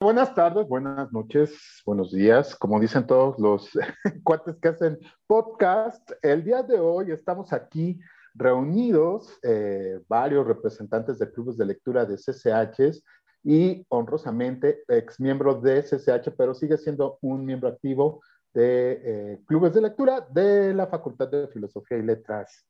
buenas tardes, buenas noches, buenos días. Como dicen todos los cuates que hacen podcast, el día de hoy estamos aquí reunidos, eh, varios representantes de clubes de lectura de CCHs y honrosamente ex miembro de CCH, pero sigue siendo un miembro activo de eh, clubes de lectura de la Facultad de Filosofía y Letras.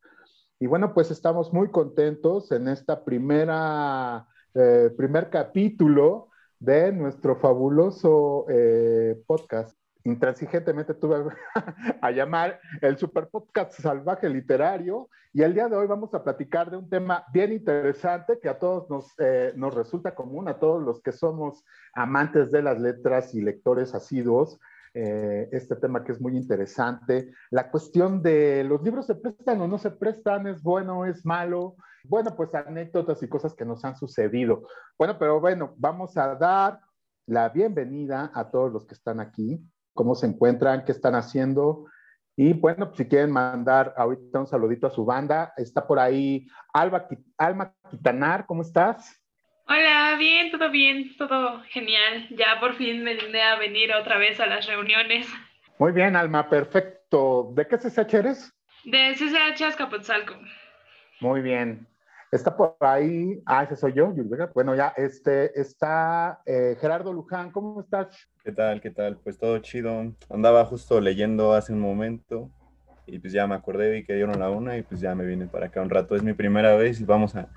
Y bueno, pues estamos muy contentos en esta primera, eh, primer capítulo de nuestro fabuloso eh, podcast. Intransigentemente tuve a llamar el Super Podcast Salvaje Literario y el día de hoy vamos a platicar de un tema bien interesante que a todos nos, eh, nos resulta común, a todos los que somos amantes de las letras y lectores asiduos. Eh, este tema que es muy interesante. La cuestión de los libros se prestan o no se prestan, es bueno, es malo. Bueno, pues anécdotas y cosas que nos han sucedido. Bueno, pero bueno, vamos a dar la bienvenida a todos los que están aquí, cómo se encuentran, qué están haciendo. Y bueno, pues si quieren mandar ahorita un saludito a su banda, está por ahí Alba, Alma Quitanar, ¿cómo estás? Hola, bien, todo bien, todo genial. Ya por fin me vine a venir otra vez a las reuniones. Muy bien, Alma, perfecto. ¿De qué CCH eres? De CCH Azcapotzalco. Muy bien. Está por ahí, ah, ese soy yo, Bueno, ya, este, está eh, Gerardo Luján, ¿cómo estás? ¿Qué tal, qué tal? Pues todo chido. Andaba justo leyendo hace un momento y pues ya me acordé, vi que dieron la una y pues ya me vine para acá un rato. Es mi primera vez y vamos a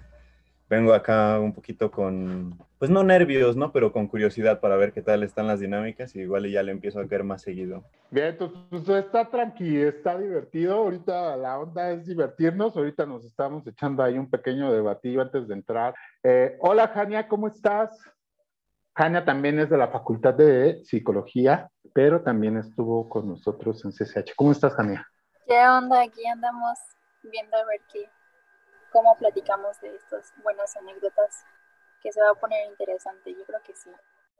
vengo acá un poquito con, pues no nervios, ¿no? Pero con curiosidad para ver qué tal están las dinámicas y igual ya le empiezo a caer más seguido. Bien, pues, pues está tranquilo, está divertido. Ahorita la onda es divertirnos. Ahorita nos estamos echando ahí un pequeño debatillo antes de entrar. Eh, hola, Jania, ¿cómo estás? Jania también es de la Facultad de Psicología, pero también estuvo con nosotros en CCH. ¿Cómo estás, Jania? ¿Qué onda? Aquí andamos viendo a ver qué, cómo platicamos de estas buenas anécdotas, que se va a poner interesante, yo creo que sí.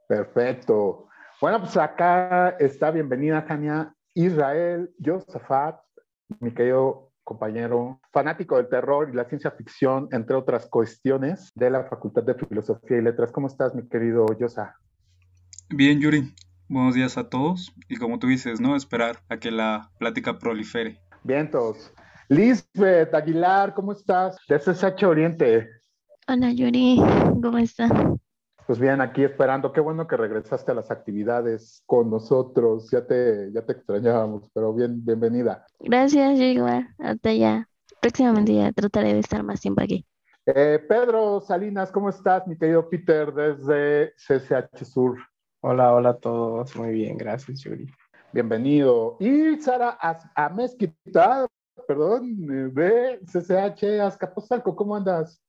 Perfecto. Bueno, pues acá está bienvenida, Jania Israel Josafat, mi querido compañero, fanático del terror y la ciencia ficción, entre otras cuestiones, de la Facultad de Filosofía y Letras. ¿Cómo estás, mi querido Yosa? Bien, Yuri. Buenos días a todos. Y como tú dices, ¿no? Esperar a que la plática prolifere. Bien, todos. Lisbeth Aguilar, ¿cómo estás? De SSH Oriente. Hola Yuri, ¿cómo estás? Pues bien, aquí esperando. Qué bueno que regresaste a las actividades con nosotros. Ya te, ya te extrañábamos, pero bien, bienvenida. Gracias, yo igual. Hasta ya. Próximamente ya trataré de estar más tiempo aquí. Eh, Pedro Salinas, ¿cómo estás, mi querido Peter, desde CCH Sur? Hola, hola a todos. Muy bien, gracias, Yuri. Bienvenido. Y Sara Amezquita, perdón, de CCH Azcapotzalco, ¿cómo andas?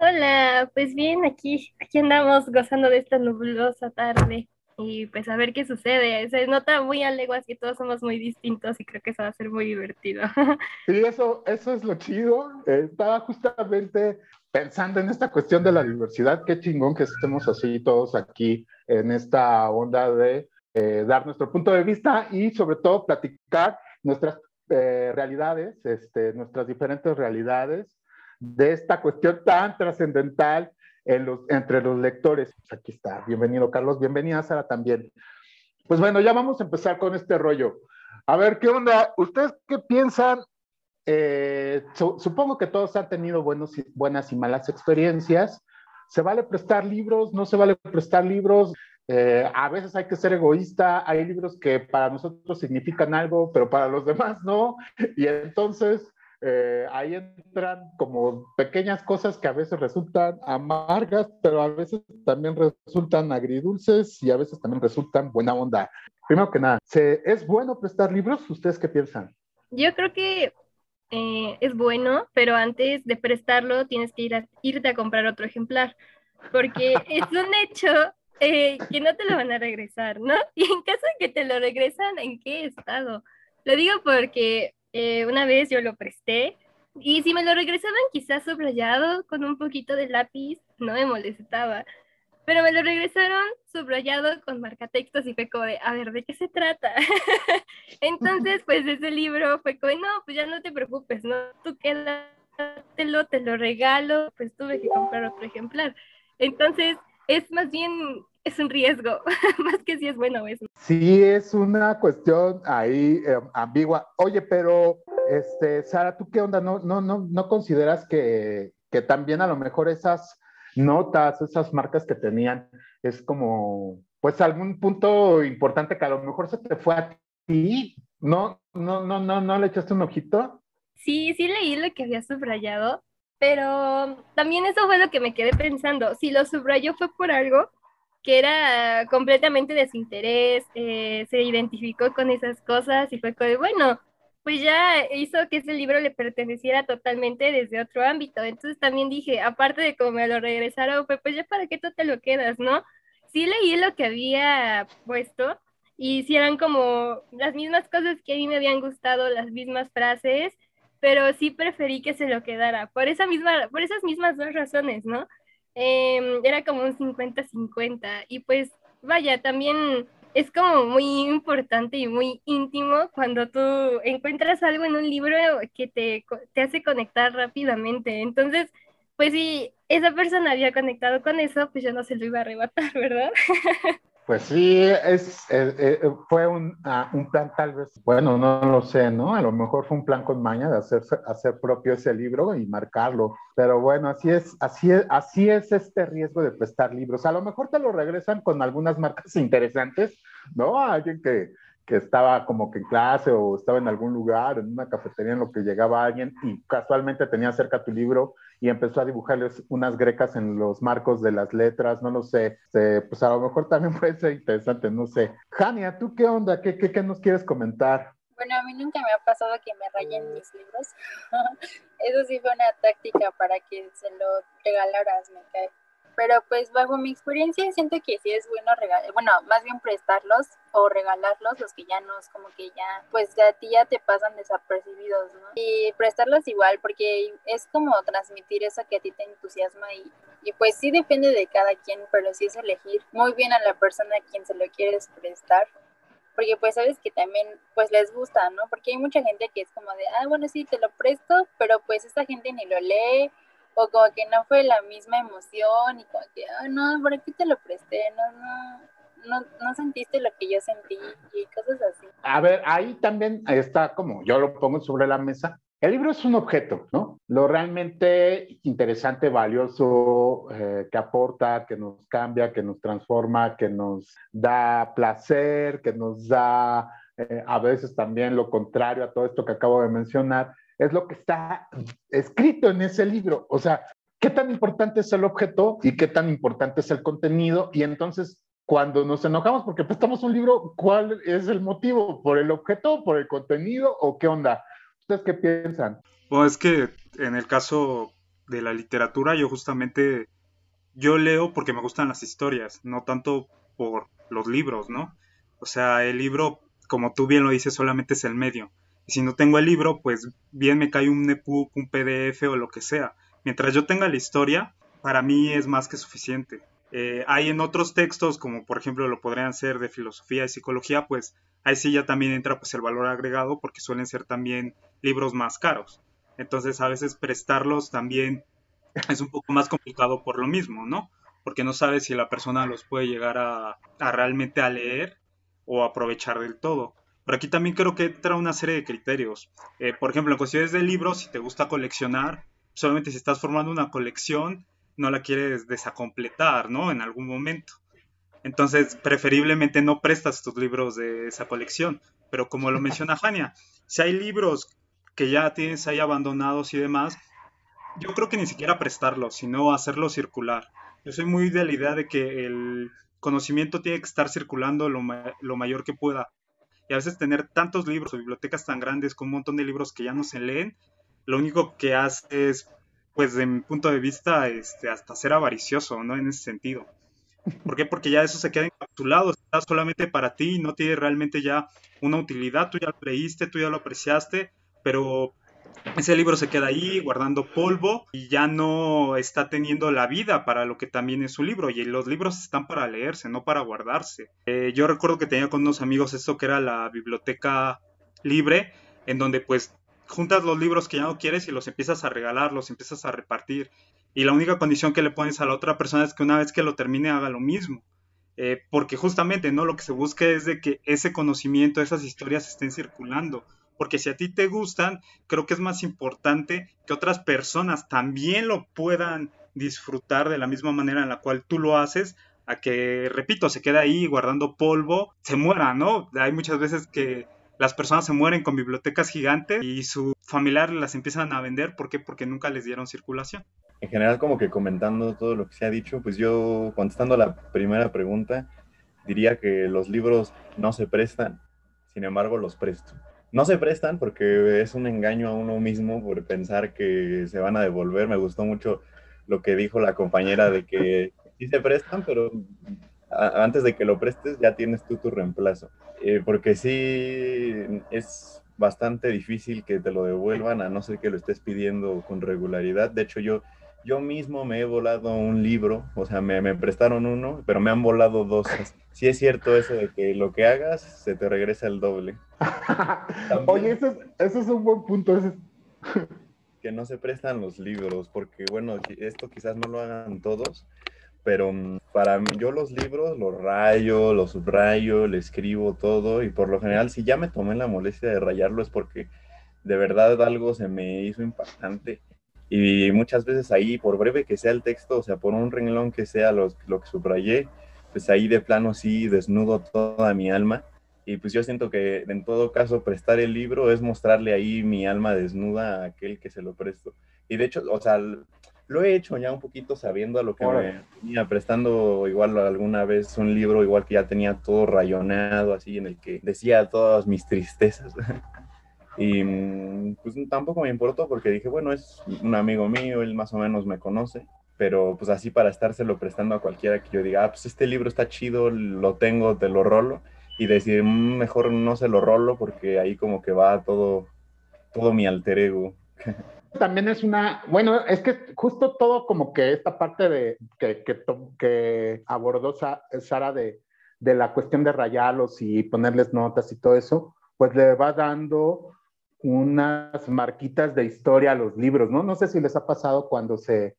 Hola, pues bien, aquí, aquí andamos gozando de esta nublosa tarde y pues a ver qué sucede. Se nota muy a leguas que todos somos muy distintos y creo que eso va a ser muy divertido. Sí, eso, eso es lo chido. estaba justamente pensando en esta cuestión de la diversidad. Qué chingón que estemos así todos aquí en esta onda de eh, dar nuestro punto de vista y sobre todo platicar nuestras eh, realidades, este, nuestras diferentes realidades, de esta cuestión tan trascendental entre los lectores. Pues aquí está, bienvenido Carlos, bienvenida Sara también. Pues bueno, ya vamos a empezar con este rollo. A ver, ¿qué onda? ¿Ustedes qué piensan? Eh, supongo que todos han tenido buenas y malas experiencias. ¿Se vale prestar libros? ¿No se vale prestar libros? Eh, a veces hay que ser egoísta, hay libros que para nosotros significan algo, pero para los demás no. Y entonces eh, ahí entran como pequeñas cosas que a veces resultan amargas, pero a veces también resultan agridulces y a veces también resultan buena onda. Primero que nada, ¿es bueno prestar libros? ¿Ustedes qué piensan? Yo creo que eh, es bueno, pero antes de prestarlo tienes que ir a, irte a comprar otro ejemplar, porque es un hecho eh, que no te lo van a regresar, ¿no? Y en caso de que te lo regresan, ¿en qué estado? Lo digo porque eh, una vez yo lo presté y si me lo regresaban quizás subrayado con un poquito de lápiz, no me molestaba. Pero me lo regresaron subrayado con marcatextos y fue como de, a ver, ¿de qué se trata? Entonces, pues ese libro fue como, no, pues ya no te preocupes, ¿no? Tú quédatelo, te lo regalo, pues tuve que comprar otro ejemplar. Entonces, es más bien es un riesgo, más que si es bueno o es Sí, es una cuestión ahí eh, ambigua. Oye, pero, este, Sara, ¿tú qué onda? ¿No, no, no, no consideras que, que también a lo mejor esas notas, esas marcas que tenían, es como, pues algún punto importante que a lo mejor se te fue a ti? ¿No, no, no, no, no le echaste un ojito? Sí, sí leí lo que había subrayado, pero también eso fue lo que me quedé pensando. Si lo subrayó fue por algo que era completamente de eh, se identificó con esas cosas y fue como, bueno, pues ya hizo que ese libro le perteneciera totalmente desde otro ámbito. Entonces también dije, aparte de cómo me lo regresaron, pues, pues ya para qué tú te lo quedas, ¿no? Sí leí lo que había puesto y si eran como las mismas cosas que a mí me habían gustado, las mismas frases, pero sí preferí que se lo quedara, por, esa misma, por esas mismas dos razones, ¿no? Em, era como un 50-50 y pues vaya, también es como muy importante y muy íntimo cuando tú encuentras algo en un libro que te, te hace conectar rápidamente. Entonces, pues si esa persona había conectado con eso, pues yo no se lo iba a arrebatar, ¿verdad? Pues sí, es, eh, eh, fue un, ah, un, plan tal vez, bueno, no lo sé, ¿no? A lo mejor fue un plan con maña de hacer, hacer propio ese libro y marcarlo. Pero bueno, así es, así es, así es este riesgo de prestar libros. A lo mejor te lo regresan con algunas marcas interesantes, ¿no? Alguien que, que estaba como que en clase o estaba en algún lugar, en una cafetería en lo que llegaba alguien y casualmente tenía cerca tu libro y empezó a dibujarles unas grecas en los marcos de las letras, no lo sé, pues a lo mejor también puede ser interesante, no sé. Jania, ¿tú qué onda? ¿Qué, qué, qué nos quieres comentar? Bueno, a mí nunca me ha pasado que me rayen mis libros. Eso sí fue una táctica para que se lo regalaras, me cae pero pues bajo mi experiencia siento que sí es bueno regalar, bueno, más bien prestarlos o regalarlos, los que ya no es como que ya, pues a ti ya te pasan desapercibidos, ¿no? Y prestarlos igual, porque es como transmitir eso que a ti te entusiasma y, y pues sí depende de cada quien, pero sí es elegir muy bien a la persona a quien se lo quieres prestar porque pues sabes que también pues les gusta, ¿no? Porque hay mucha gente que es como de, ah, bueno, sí, te lo presto, pero pues esta gente ni lo lee o como que no fue la misma emoción y como que, ah, no, ¿por qué te lo presté? No, no, no, no sentiste lo que yo sentí y cosas así. A ver, ahí también está como yo lo pongo sobre la mesa. El libro es un objeto, ¿no? Lo realmente interesante, valioso, eh, que aporta, que nos cambia, que nos transforma, que nos da placer, que nos da eh, a veces también lo contrario a todo esto que acabo de mencionar, es lo que está escrito en ese libro. O sea, ¿qué tan importante es el objeto y qué tan importante es el contenido? Y entonces, cuando nos enojamos porque prestamos un libro, ¿cuál es el motivo? ¿Por el objeto, por el contenido o qué onda? ¿Ustedes qué piensan? Bueno, es que en el caso de la literatura, yo justamente, yo leo porque me gustan las historias, no tanto por los libros, ¿no? O sea, el libro, como tú bien lo dices, solamente es el medio si no tengo el libro, pues bien me cae un EPUB, un PDF o lo que sea. Mientras yo tenga la historia, para mí es más que suficiente. Eh, hay en otros textos, como por ejemplo lo podrían ser de filosofía y psicología, pues ahí sí ya también entra pues el valor agregado porque suelen ser también libros más caros. Entonces a veces prestarlos también es un poco más complicado por lo mismo, ¿no? Porque no sabes si la persona los puede llegar a, a realmente a leer o aprovechar del todo. Pero aquí también creo que entra una serie de criterios. Eh, por ejemplo, en cuestiones de libros, si te gusta coleccionar, solamente si estás formando una colección, no la quieres desacompletar, ¿no? En algún momento. Entonces, preferiblemente no prestas tus libros de esa colección. Pero como lo menciona Jania, si hay libros que ya tienes ahí abandonados y demás, yo creo que ni siquiera prestarlos, sino hacerlo circular. Yo soy muy de la idea de que el conocimiento tiene que estar circulando lo, lo mayor que pueda y a veces tener tantos libros o bibliotecas tan grandes con un montón de libros que ya no se leen, lo único que hace es, pues de mi punto de vista, este, hasta ser avaricioso, ¿no? En ese sentido. ¿Por qué? Porque ya eso se queda encapsulado, está solamente para ti y no tiene realmente ya una utilidad, tú ya lo leíste, tú ya lo apreciaste, pero ese libro se queda ahí guardando polvo y ya no está teniendo la vida para lo que también es su libro. Y los libros están para leerse, no para guardarse. Eh, yo recuerdo que tenía con unos amigos esto que era la biblioteca libre, en donde pues juntas los libros que ya no quieres y los empiezas a regalar, los empiezas a repartir. Y la única condición que le pones a la otra persona es que una vez que lo termine haga lo mismo. eh, porque justamente, ¿no? Lo que se busca es de que ese conocimiento, esas historias estén circulando, porque si a ti te gustan, creo que es más importante que otras personas también lo puedan disfrutar de la misma manera en la cual tú lo haces, a que, repito, se queda ahí guardando polvo, se muera, ¿no? Hay muchas veces que las personas se mueren con bibliotecas gigantes y su familiar las empiezan a vender. ¿Por qué? Porque nunca les dieron circulación. En general, como que comentando todo lo que se ha dicho, pues yo, contestando la primera pregunta, diría que los libros no se prestan, sin embargo los presto. No se prestan porque es un engaño a uno mismo por pensar que se van a devolver. Me gustó mucho lo que dijo la compañera de que sí se prestan, pero antes de que lo prestes ya tienes tú tu reemplazo. Eh, porque sí es bastante difícil que te lo devuelvan a no ser que lo estés pidiendo con regularidad. De hecho, yo, yo mismo me he volado un libro, o sea, me, me prestaron uno, pero me han volado dos. Sí es cierto eso de que lo que hagas se te regresa el doble. Oye, eso es, eso es un buen punto. que no se prestan los libros, porque bueno, esto quizás no lo hagan todos, pero mm, para mí, yo los libros los rayo, los subrayo, le escribo todo y por lo general si ya me tomé la molestia de rayarlo es porque de verdad algo se me hizo impactante y muchas veces ahí, por breve que sea el texto, o sea, por un renglón que sea lo, lo que subrayé, pues ahí de plano sí desnudo toda mi alma y pues yo siento que en todo caso prestar el libro es mostrarle ahí mi alma desnuda a aquel que se lo presto. Y de hecho, o sea, lo he hecho ya un poquito sabiendo a lo que me venía prestando igual alguna vez un libro igual que ya tenía todo rayoneado así en el que decía todas mis tristezas. y pues tampoco me importó porque dije, bueno, es un amigo mío, él más o menos me conoce, pero pues así para estárselo prestando a cualquiera que yo diga, ah, pues este libro está chido, lo tengo, te lo rolo y decir, mm, mejor no se lo rolo porque ahí como que va todo todo mi alter ego. también es una, bueno, es que justo todo como que esta parte de que, que, que abordó Sara de, de, la cuestión de rayarlos y ponerles notas y todo eso, pues le va dando unas marquitas de historia a los libros, ¿no? No sé si les ha pasado cuando se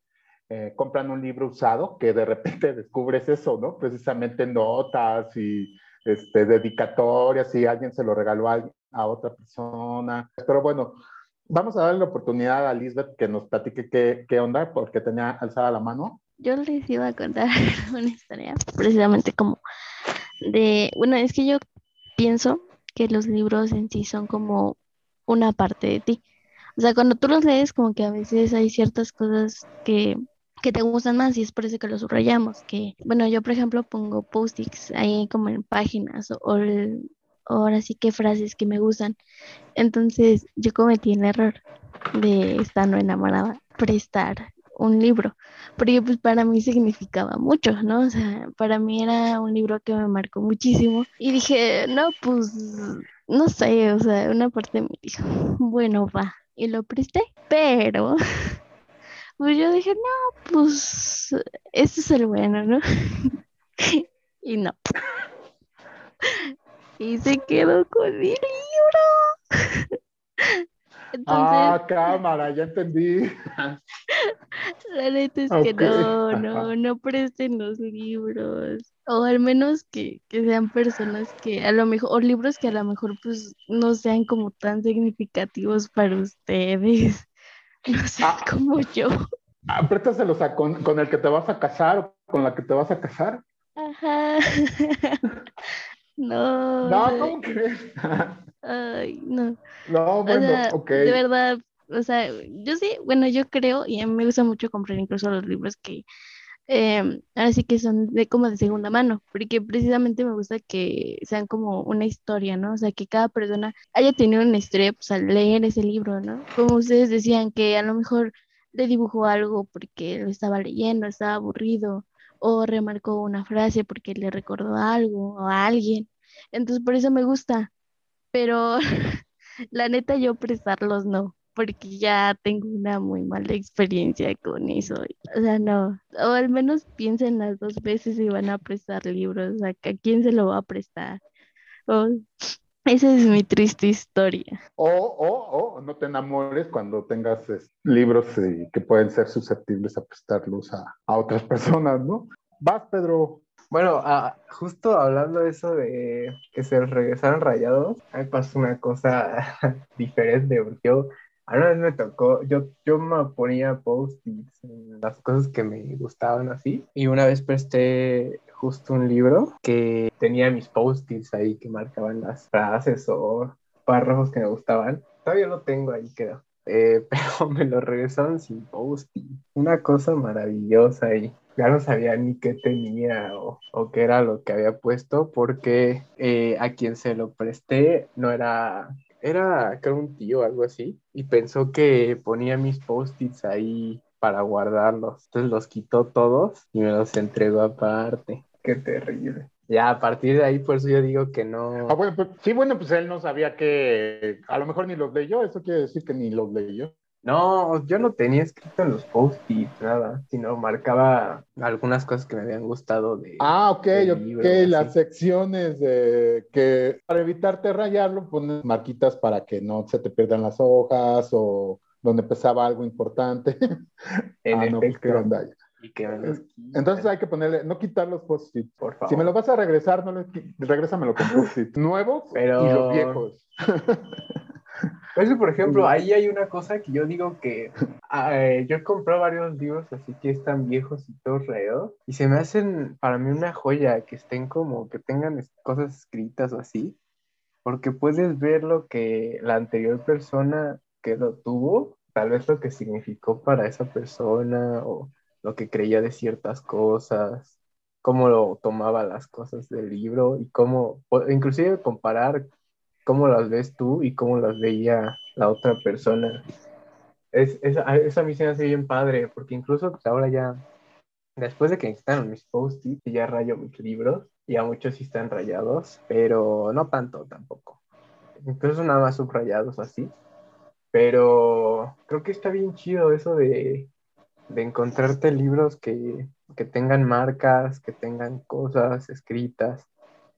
eh, compran un libro usado, que de repente descubres eso, ¿no? Precisamente notas y este, dedicatorias, si alguien se lo regaló a, a otra persona. Pero bueno, Vamos a darle la oportunidad a Lisbeth que nos platique qué, qué onda, porque tenía alzada la mano. Yo les iba a contar una historia, precisamente como de, bueno, es que yo pienso que los libros en sí son como una parte de ti. O sea, cuando tú los lees, como que a veces hay ciertas cosas que, que te gustan más y es por eso que los subrayamos. Que, bueno, yo por ejemplo pongo post-its ahí como en páginas o, el, ahora sí que frases que me gustan. Entonces yo cometí el error de estando enamorada, prestar un libro, porque pues para mí significaba mucho, ¿no? O sea, para mí era un libro que me marcó muchísimo y dije, no, pues, no sé, o sea, una parte me dijo, bueno, va, y lo presté, pero, pues yo dije, no, pues, este es el bueno, ¿no? y no y se quedó con mi libro. Ah, cámara, ya entendí. La neta es que no, no, no presten los libros. O al menos que, que, sean personas que a lo mejor, o libros que a lo mejor pues no sean como tan significativos para ustedes. No sé, ah, como yo. Préstaselos a con, con el que te vas a casar o con la que te vas a casar. Ajá. No. No, ¿cómo crees? Ay, no. No, bueno, ok. De verdad, o sea, yo sí, bueno, yo creo, y a mí me gusta mucho comprar incluso los libros que eh, ahora sí que son de como de segunda mano, porque precisamente me gusta que sean como una historia, ¿no? O sea, que cada persona haya tenido una historia pues, al leer ese libro, ¿no? Como ustedes decían, que a lo mejor le dibujó algo porque lo estaba leyendo, estaba aburrido, o remarcó una frase porque le recordó algo o a alguien. Entonces por eso me gusta, pero la neta yo prestarlos no, porque ya tengo una muy mala experiencia con eso. O sea, no, o al menos piensen las dos veces si van a prestar libros, ¿a quién se lo va a prestar? esa es mi triste historia. O, o, o no te enamores cuando tengas libros que pueden ser susceptibles a prestarlos a, a otras personas, ¿no? Vas, Pedro. Bueno, ah, justo hablando de eso de que se regresaron rayados, mí pasó una cosa diferente, porque yo, a una vez me tocó, yo, yo me ponía post-its en las cosas que me gustaban así, y una vez presté justo un libro que tenía mis post-its ahí que marcaban las frases o párrafos que me gustaban. Todavía lo tengo ahí, creo. Eh, pero me lo regresaron sin post-it. Una cosa maravillosa y ya no sabía ni qué tenía o, o qué era lo que había puesto porque eh, a quien se lo presté no era, era un tío o algo así y pensó que ponía mis post-its ahí para guardarlos. Entonces los quitó todos y me los entregó aparte. Qué terrible. Ya, a partir de ahí, por eso yo digo que no. Ah, bueno, pues, sí, bueno, pues él no sabía que a lo mejor ni los leyó, eso quiere decir que ni los leyó. No, yo no tenía escrito en los post-its nada, sino marcaba algunas cosas que me habían gustado de. Ah, ok, ok, libro, así. las secciones de que para evitarte rayarlo pones marquitas para que no se te pierdan las hojas o donde empezaba algo importante. En ah, no, pues. Y que. Entonces hay que ponerle, no quitar los post-its. por favor. Si me lo vas a regresar, no le, regrésamelo con post-its nuevos Pero- y los viejos. Eso, por ejemplo, ahí hay una cosa que yo digo que ah, eh, yo he comprado varios libros así que están viejos y todos rayados y se me hacen para mí una joya que estén como que tengan cosas escritas o así, porque puedes ver lo que la anterior persona que lo tuvo, tal vez lo que significó para esa persona o lo que creía de ciertas cosas, cómo lo tomaba las cosas del libro y cómo, inclusive comparar cómo las ves tú y cómo las veía la otra persona. Es, esa, esa mí se me hace bien padre, porque incluso pues, ahora ya, después de que instalaron mis post-its, ya rayo mis libros, ya muchos sí están rayados, pero no tanto tampoco. Incluso nada más subrayados así. Pero creo que está bien chido eso de, de encontrarte libros que, que tengan marcas, que tengan cosas escritas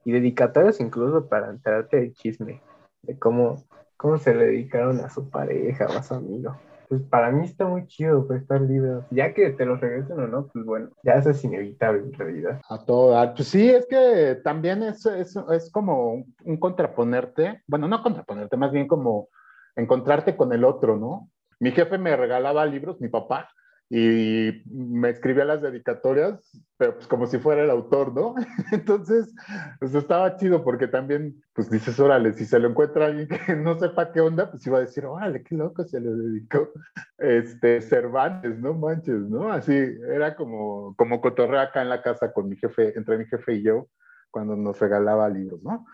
y dedicatorias incluso para enterarte del chisme, de cómo, cómo se le dedicaron a su pareja o a su amigo. Pues para mí está muy chido prestar libros. Ya que te los regresen o no, pues bueno, ya eso es inevitable en realidad. A todo dar. Pues sí, es que también es, es, es como un contraponerte, bueno, no contraponerte, más bien como encontrarte con el otro, ¿no? Mi jefe me regalaba libros, mi papá, y me escribía las dedicatorias, pero pues como si fuera el autor, ¿no? Entonces, pues estaba chido porque también, pues dices, órale, si se lo encuentra alguien que no sepa qué onda, pues iba a decir, órale, qué loco se le dedicó este Cervantes, no manches, ¿no? Así era como, como cotorreo acá en la casa con mi jefe, entre mi jefe y yo, cuando nos regalaba libros, ¿no?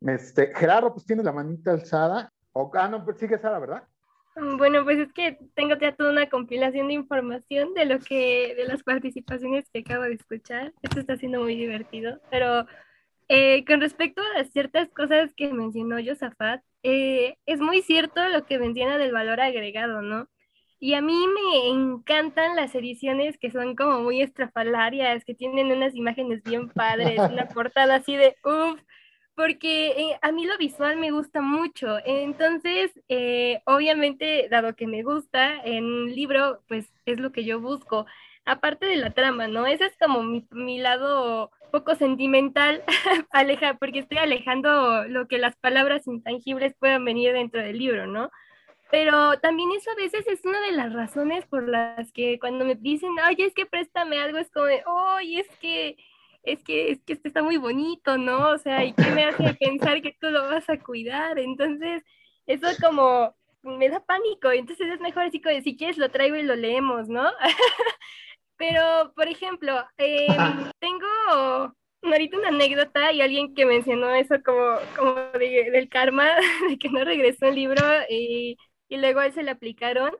Este, Gerardo, pues tiene la manita alzada. O, ah, no, pues sigue Sara, ¿verdad? Bueno, pues es que tengo ya toda una compilación de información de lo que, de las participaciones que acabo de escuchar. Esto está siendo muy divertido, pero eh, con respecto a ciertas cosas que mencionó Josafat, eh, es muy cierto lo que menciona del valor agregado, ¿no? Y a mí me encantan las ediciones que son como muy estrafalarias, que tienen unas imágenes bien padres, una portada así de uff, porque eh, a mí lo visual me gusta mucho. Entonces, eh, obviamente, dado que me gusta, en un libro, pues es lo que yo busco. Aparte de la trama, ¿no? Ese es como mi, mi lado poco sentimental, aleja, porque estoy alejando lo que las palabras intangibles puedan venir dentro del libro, ¿no? Pero también eso a veces es una de las razones por las que cuando me dicen, oye, es que préstame algo, es como oye, es que es que, es que este está muy bonito, ¿no? O sea, ¿y qué me hace pensar que tú lo vas a cuidar? Entonces, eso como me da pánico, entonces es mejor así como si quieres lo traigo y lo leemos, ¿no? Pero, por ejemplo, eh, tengo ahorita una anécdota y alguien que mencionó eso como, como de, del karma, de que no regresó el libro y, y luego a él se le aplicaron.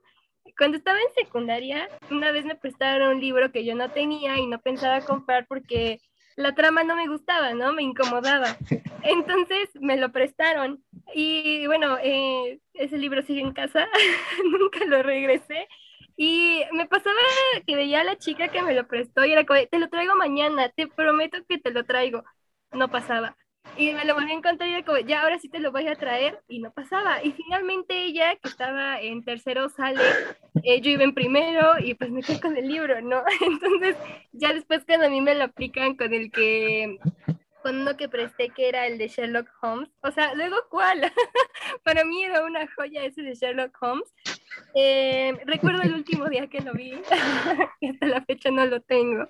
Cuando estaba en secundaria, una vez me prestaron un libro que yo no tenía y no pensaba comprar porque la trama no me gustaba, ¿no? Me incomodaba. Entonces me lo prestaron y bueno, eh, ese libro sigue en casa, nunca lo regresé. Y me pasaba que veía a la chica que me lo prestó y era como, te lo traigo mañana, te prometo que te lo traigo. No pasaba. Y me lo volví a encontrar y como, ya ahora sí te lo voy a traer y no pasaba. Y finalmente ella, que estaba en tercero, sale, eh, yo iba en primero y pues me quedé con el libro, ¿no? Entonces ya después cuando a mí me lo aplican con el que, con uno que presté que era el de Sherlock Holmes, o sea, luego cuál, para mí era una joya ese de Sherlock Holmes. Eh, recuerdo el último día que lo vi, y hasta la fecha no lo tengo.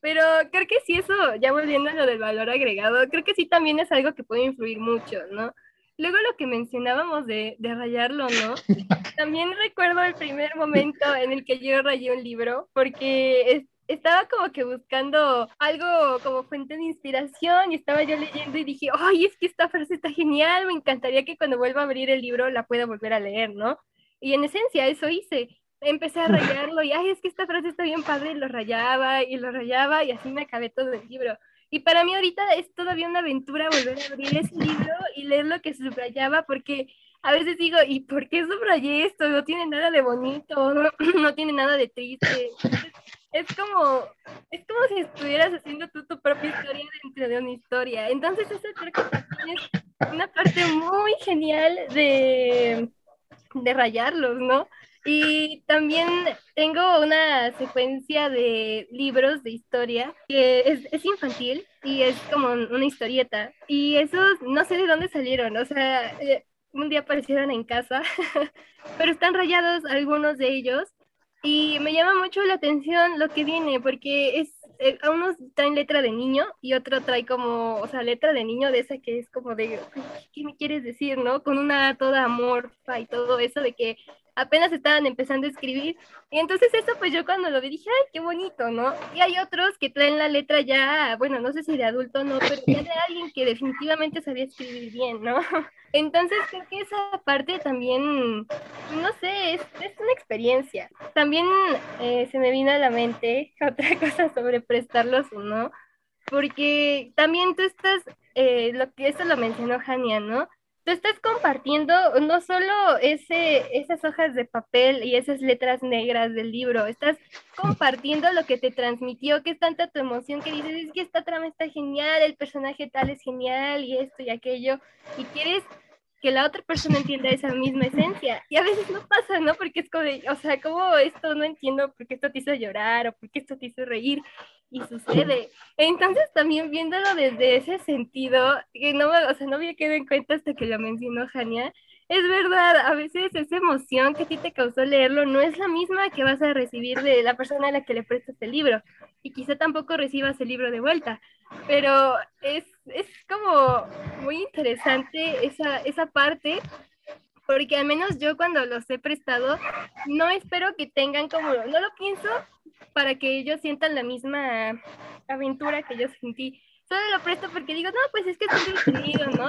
Pero creo que sí, eso, ya volviendo a lo del valor agregado, creo que sí también es algo que puede influir mucho, ¿no? Luego lo que mencionábamos de, de rayarlo, ¿no? También recuerdo el primer momento en el que yo rayé un libro, porque estaba como que buscando algo como fuente de inspiración y estaba yo leyendo y dije, ay, es que esta frase está genial, me encantaría que cuando vuelva a abrir el libro la pueda volver a leer, ¿no? Y en esencia eso hice empecé a rayarlo y, ay, es que esta frase está bien padre, y lo rayaba y lo rayaba y así me acabé todo el libro. Y para mí ahorita es todavía una aventura volver a abrir ese libro y leer lo que subrayaba porque a veces digo, ¿y por qué subrayé esto? No tiene nada de bonito, no, no tiene nada de triste. Es, como, es como si estuvieras haciendo tú tu propia historia dentro de una historia. Entonces eso creo que también es una parte muy genial de, de rayarlos, ¿no? Y también tengo una secuencia de libros de historia que es, es, infantil y es como una historieta. Y esos no sé de dónde salieron, o sea, eh, un día aparecieron en casa, pero están rayados algunos de ellos. Y me llama mucho la atención lo que viene, porque es, eh, unos traen letra de niño y otro trae como, o sea, letra de niño de esa que es como de, ¿qué me quieres decir, no? Con una toda amorfa y todo eso de que apenas estaban empezando a escribir. Y entonces eso pues yo cuando lo vi dije, ay, qué bonito, ¿no? Y hay otros que traen la letra ya, bueno, no sé si de adulto o no, pero ya de alguien que definitivamente sabía escribir bien, ¿no? Entonces creo que esa parte también, no sé, es, es una experiencia. También eh, se me vino a la mente otra cosa sobre prestarlos o no, porque también tú estás, eh, lo que eso lo mencionó Jania, ¿no? Tú estás compartiendo no solo ese, esas hojas de papel y esas letras negras del libro, estás compartiendo lo que te transmitió, que es tanta tu emoción que dices, es que esta trama está genial, el personaje tal es genial y esto y aquello, y quieres que la otra persona entienda esa misma esencia. Y a veces no pasa, ¿no? Porque es como, de, o sea, como esto no entiendo por qué esto te hizo llorar o por qué esto te hizo reír y sucede. Entonces también viéndolo desde ese sentido, que no, o sea, no había quedado en cuenta hasta que lo mencionó Jania, es verdad, a veces esa emoción que a ti te causó leerlo no es la misma que vas a recibir de la persona a la que le prestas el libro. Y quizá tampoco recibas el libro de vuelta. Pero es, es como muy interesante esa, esa parte porque al menos yo cuando los he prestado, no espero que tengan como, no lo pienso para que ellos sientan la misma aventura que yo sentí. Solo lo presto porque digo, no, pues es que es entretenido, ¿no?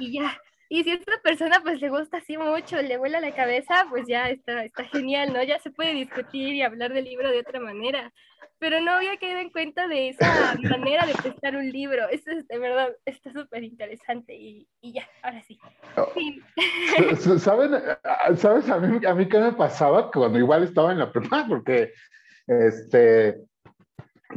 y ya. Y si a esta persona pues le gusta así mucho, le vuela la cabeza, pues ya está, está genial, ¿no? Ya se puede discutir y hablar del libro de otra manera. Pero no había caído en cuenta de esa manera de prestar un libro. Eso es de verdad, está súper interesante y, y, ya, ahora sí. Oh. ¿Saben, ¿Sabes a mí, a mí qué me pasaba cuando igual estaba en la prepa? Porque este,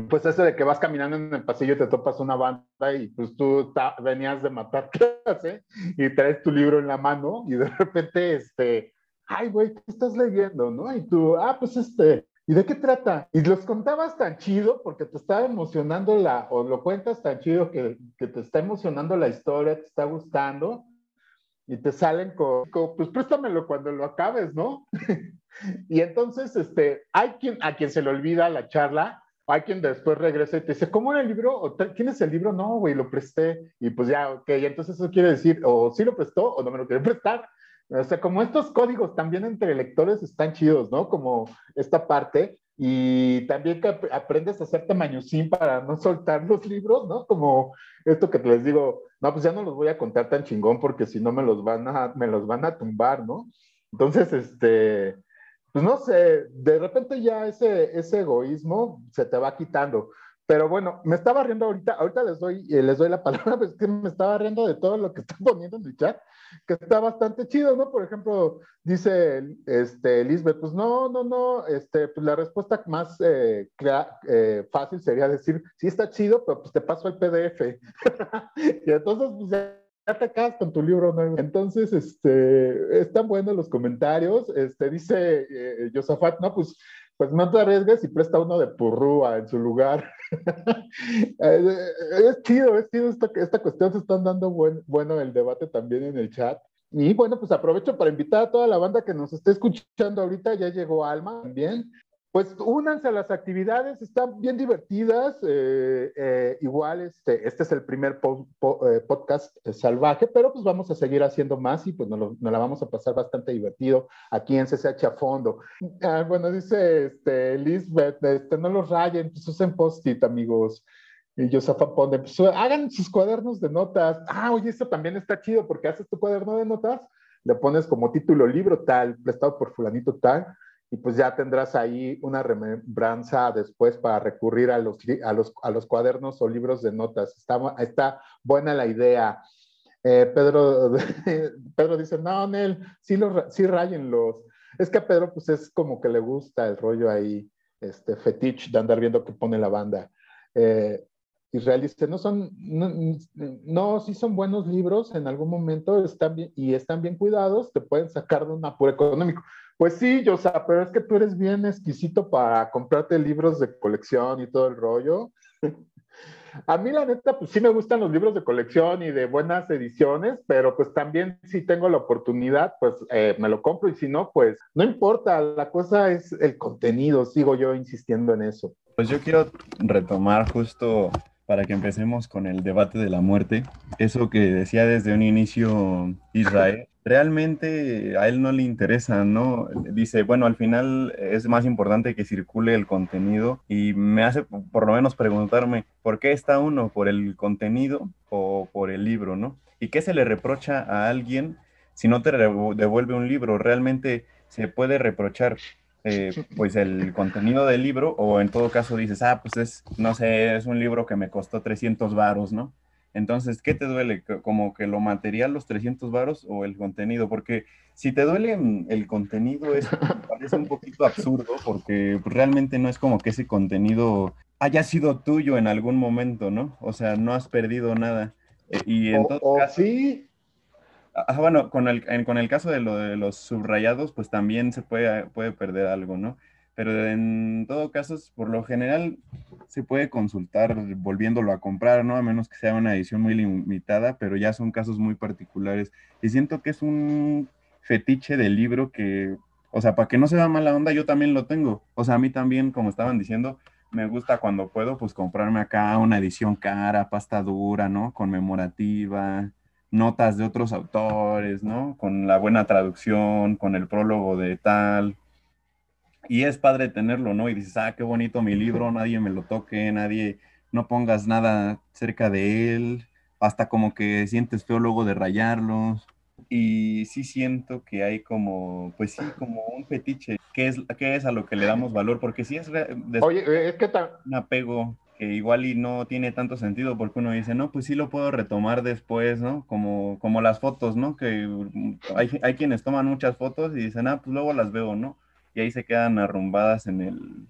pues eso de que vas caminando en el pasillo y te topas una banda y pues tú venías de matar clase y traes tu libro en la mano y de repente, este, ay, güey, ¿qué estás leyendo? ¿No? Y tú, ah, pues este, ¿y de qué trata? Y los contabas tan chido porque te estaba emocionando la, o lo cuentas tan chido que, que te está emocionando la historia, te está gustando y te salen con, pues préstamelo cuando lo acabes, ¿no? y entonces, este, hay quien, a quien se le olvida la charla hay quien después regresa y te dice, ¿cómo era el libro? ¿O ¿Tienes el libro? No, güey, lo presté. Y pues ya, ok, entonces eso quiere decir, o sí lo prestó o no me lo quiere prestar. O sea, como estos códigos también entre lectores están chidos, ¿no? Como esta parte. Y también que aprendes a hacer tamañucín para no soltar los libros, ¿no? Como esto que te les digo, no, pues ya no los voy a contar tan chingón porque si no me los van a, me los van a tumbar, ¿no? Entonces, este, pues no sé, de repente ya ese, ese egoísmo se te va quitando. Pero bueno, me estaba riendo ahorita, ahorita les doy, eh, les doy la palabra, pero es que me estaba riendo de todo lo que están poniendo en el chat, que está bastante chido, ¿no? Por ejemplo, dice este, Lisbeth, pues no, no, no, este, pues la respuesta más eh, eh, fácil sería decir, sí está chido, pero pues te paso el PDF. y entonces, pues ya te acabas con tu libro, ¿no? Entonces, este, están buenos los comentarios. Este, dice eh, Josafat, no, pues pues no te arriesgues y presta uno de purrúa en su lugar. Eh, es chido, es chido esta, esta cuestión, se están dando buen, bueno el debate también en el chat. Y bueno, pues aprovecho para invitar a toda la banda que nos esté escuchando ahorita, ya llegó Alma también, pues únanse a las actividades, están bien divertidas. Eh, eh, igual, este, este es el primer eh, podcast salvaje, pero pues vamos a seguir haciendo más y pues nos, la vamos a pasar bastante divertido aquí en CCH a fondo. Ah, bueno, dice este, Lisbeth, este, no los rayen, pues usen post-it, amigos. Y Josafa pone, pues hagan sus cuadernos de notas. Ah, oye, esto también está chido porque haces tu cuaderno de notas, le pones como título libro tal, prestado por fulanito tal y pues ya tendrás ahí una remembranza después para recurrir a los, a los, a los cuadernos o libros de notas. Está, está buena la idea. Eh, Pedro, Pedro dice, no, Nel, sí, los, sí los Es que a Pedro pues es como que le gusta el rollo ahí, este fetiche de andar viendo que pone la banda. Eh, Israel dice, no son, no, no, sí son buenos libros en algún momento están bien, y están bien cuidados, te pueden sacar de un apuro económico. Pues sí, yo, sea, pero es que tú eres bien exquisito para comprarte libros de colección y todo el rollo. A mí la neta, pues sí me gustan los libros de colección y de buenas ediciones, pero pues también si tengo la oportunidad, pues eh, me lo compro y si no, pues no importa, la cosa es el contenido, sigo yo insistiendo en eso. Pues yo quiero retomar justo para que empecemos con el debate de la muerte, eso que decía desde un inicio Israel, realmente a él no le interesa, ¿no? Dice, bueno, al final es más importante que circule el contenido y me hace por lo menos preguntarme, ¿por qué está uno? ¿Por el contenido o por el libro, ¿no? ¿Y qué se le reprocha a alguien si no te devuelve un libro? Realmente se puede reprochar eh, pues el contenido del libro o en todo caso dices, ah, pues es, no sé, es un libro que me costó 300 varos, ¿no? Entonces, ¿qué te duele? ¿Como que lo material, los 300 varos o el contenido? Porque si te duele mm, el contenido, es, parece un poquito absurdo porque realmente no es como que ese contenido haya sido tuyo en algún momento, ¿no? O sea, no has perdido nada. Eh, y en todo caso, sí. Ah, bueno, con el, con el caso de, lo de los subrayados, pues también se puede, puede perder algo, ¿no? pero en todo caso, por lo general, se puede consultar volviéndolo a comprar, ¿no? A menos que sea una edición muy limitada, pero ya son casos muy particulares. Y siento que es un fetiche del libro que, o sea, para que no se vea mala onda, yo también lo tengo. O sea, a mí también, como estaban diciendo, me gusta cuando puedo, pues comprarme acá una edición cara, pasta dura, ¿no? Conmemorativa, notas de otros autores, ¿no? Con la buena traducción, con el prólogo de tal y es padre tenerlo, ¿no? Y dices, ah, qué bonito mi libro, nadie me lo toque, nadie, no pongas nada cerca de él, hasta como que sientes feo luego de rayarlos. Y sí siento que hay como, pues sí, como un fetiche, que es, que es a lo que le damos valor, porque sí es, Oye, es que un apego que igual y no tiene tanto sentido, porque uno dice, no, pues sí lo puedo retomar después, ¿no? Como, como las fotos, ¿no? Que hay, hay quienes toman muchas fotos y dicen, ah, pues luego las veo, ¿no? y ahí se quedan arrumbadas en el...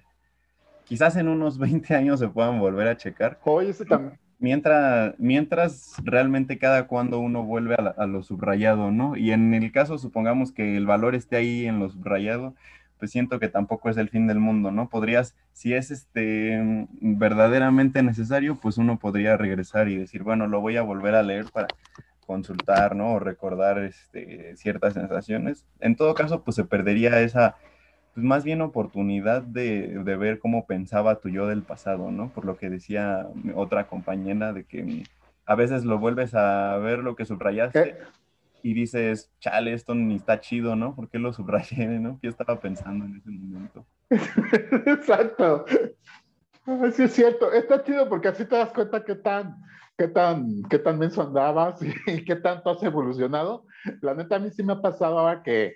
Quizás en unos 20 años se puedan volver a checar. Oye, ese también. Mientras, mientras realmente cada cuando uno vuelve a, lo subrayado, ¿no? Y en el caso, supongamos que el valor esté ahí en lo subrayado, pues siento que tampoco es el fin del mundo, ¿no? Podrías, si es este verdaderamente necesario, pues uno podría regresar y decir, bueno, lo voy a volver a leer para consultar, ¿no? O recordar este, ciertas sensaciones. En todo caso, pues se perdería esa, pues más bien oportunidad de, ver cómo pensaba tu yo del pasado, ¿no? Por lo que decía otra compañera de que a veces lo vuelves a ver lo que subrayaste y dices, chale, esto ni está chido, ¿no? ¿Por qué lo subrayé, no? ¿Qué estaba pensando en ese momento? Exacto. Sí, es cierto. Está chido porque así te das cuenta qué tan, qué tan, qué tan menso andabas y, qué tanto has evolucionado. La neta, a mí sí me ha pasado ahora que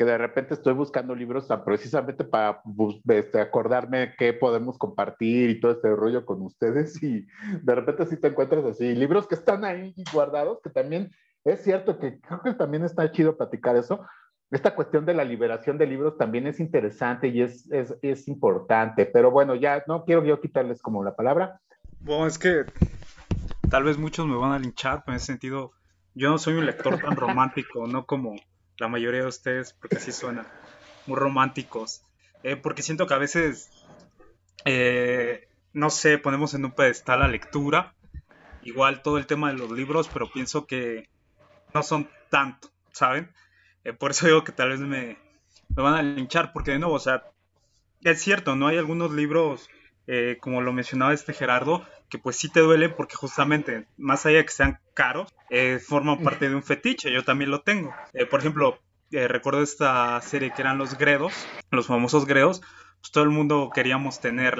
que de repente estoy buscando libros precisamente para este, acordarme qué podemos compartir y todo este rollo con ustedes y de repente sí te encuentras así, libros que están ahí guardados, que también es cierto que creo que también está chido platicar eso. Esta cuestión de la liberación de libros también es interesante y es, es, importante, pero bueno, ya no quiero yo quitarles como la palabra. Bueno, es que tal vez muchos me van a linchar, pero en ese sentido, yo no soy un lector tan romántico, no como la mayoría de ustedes, porque así suenan, muy románticos. Eh, porque siento que a veces, eh, no sé, ponemos en un pedestal la lectura, igual todo el tema de los libros, pero pienso que no son tanto, ¿saben? Eh, por eso digo que tal vez me, me van a linchar, porque de nuevo, o sea, es cierto, ¿no? Hay algunos libros eh, como lo mencionaba este Gerardo, que pues sí te duele porque justamente, más allá de que sean caros, eh, forman parte de un fetiche, yo también lo tengo. Por ejemplo, recuerdo esta serie que eran los Gredos, los famosos Gredos, pues todo el mundo queríamos tener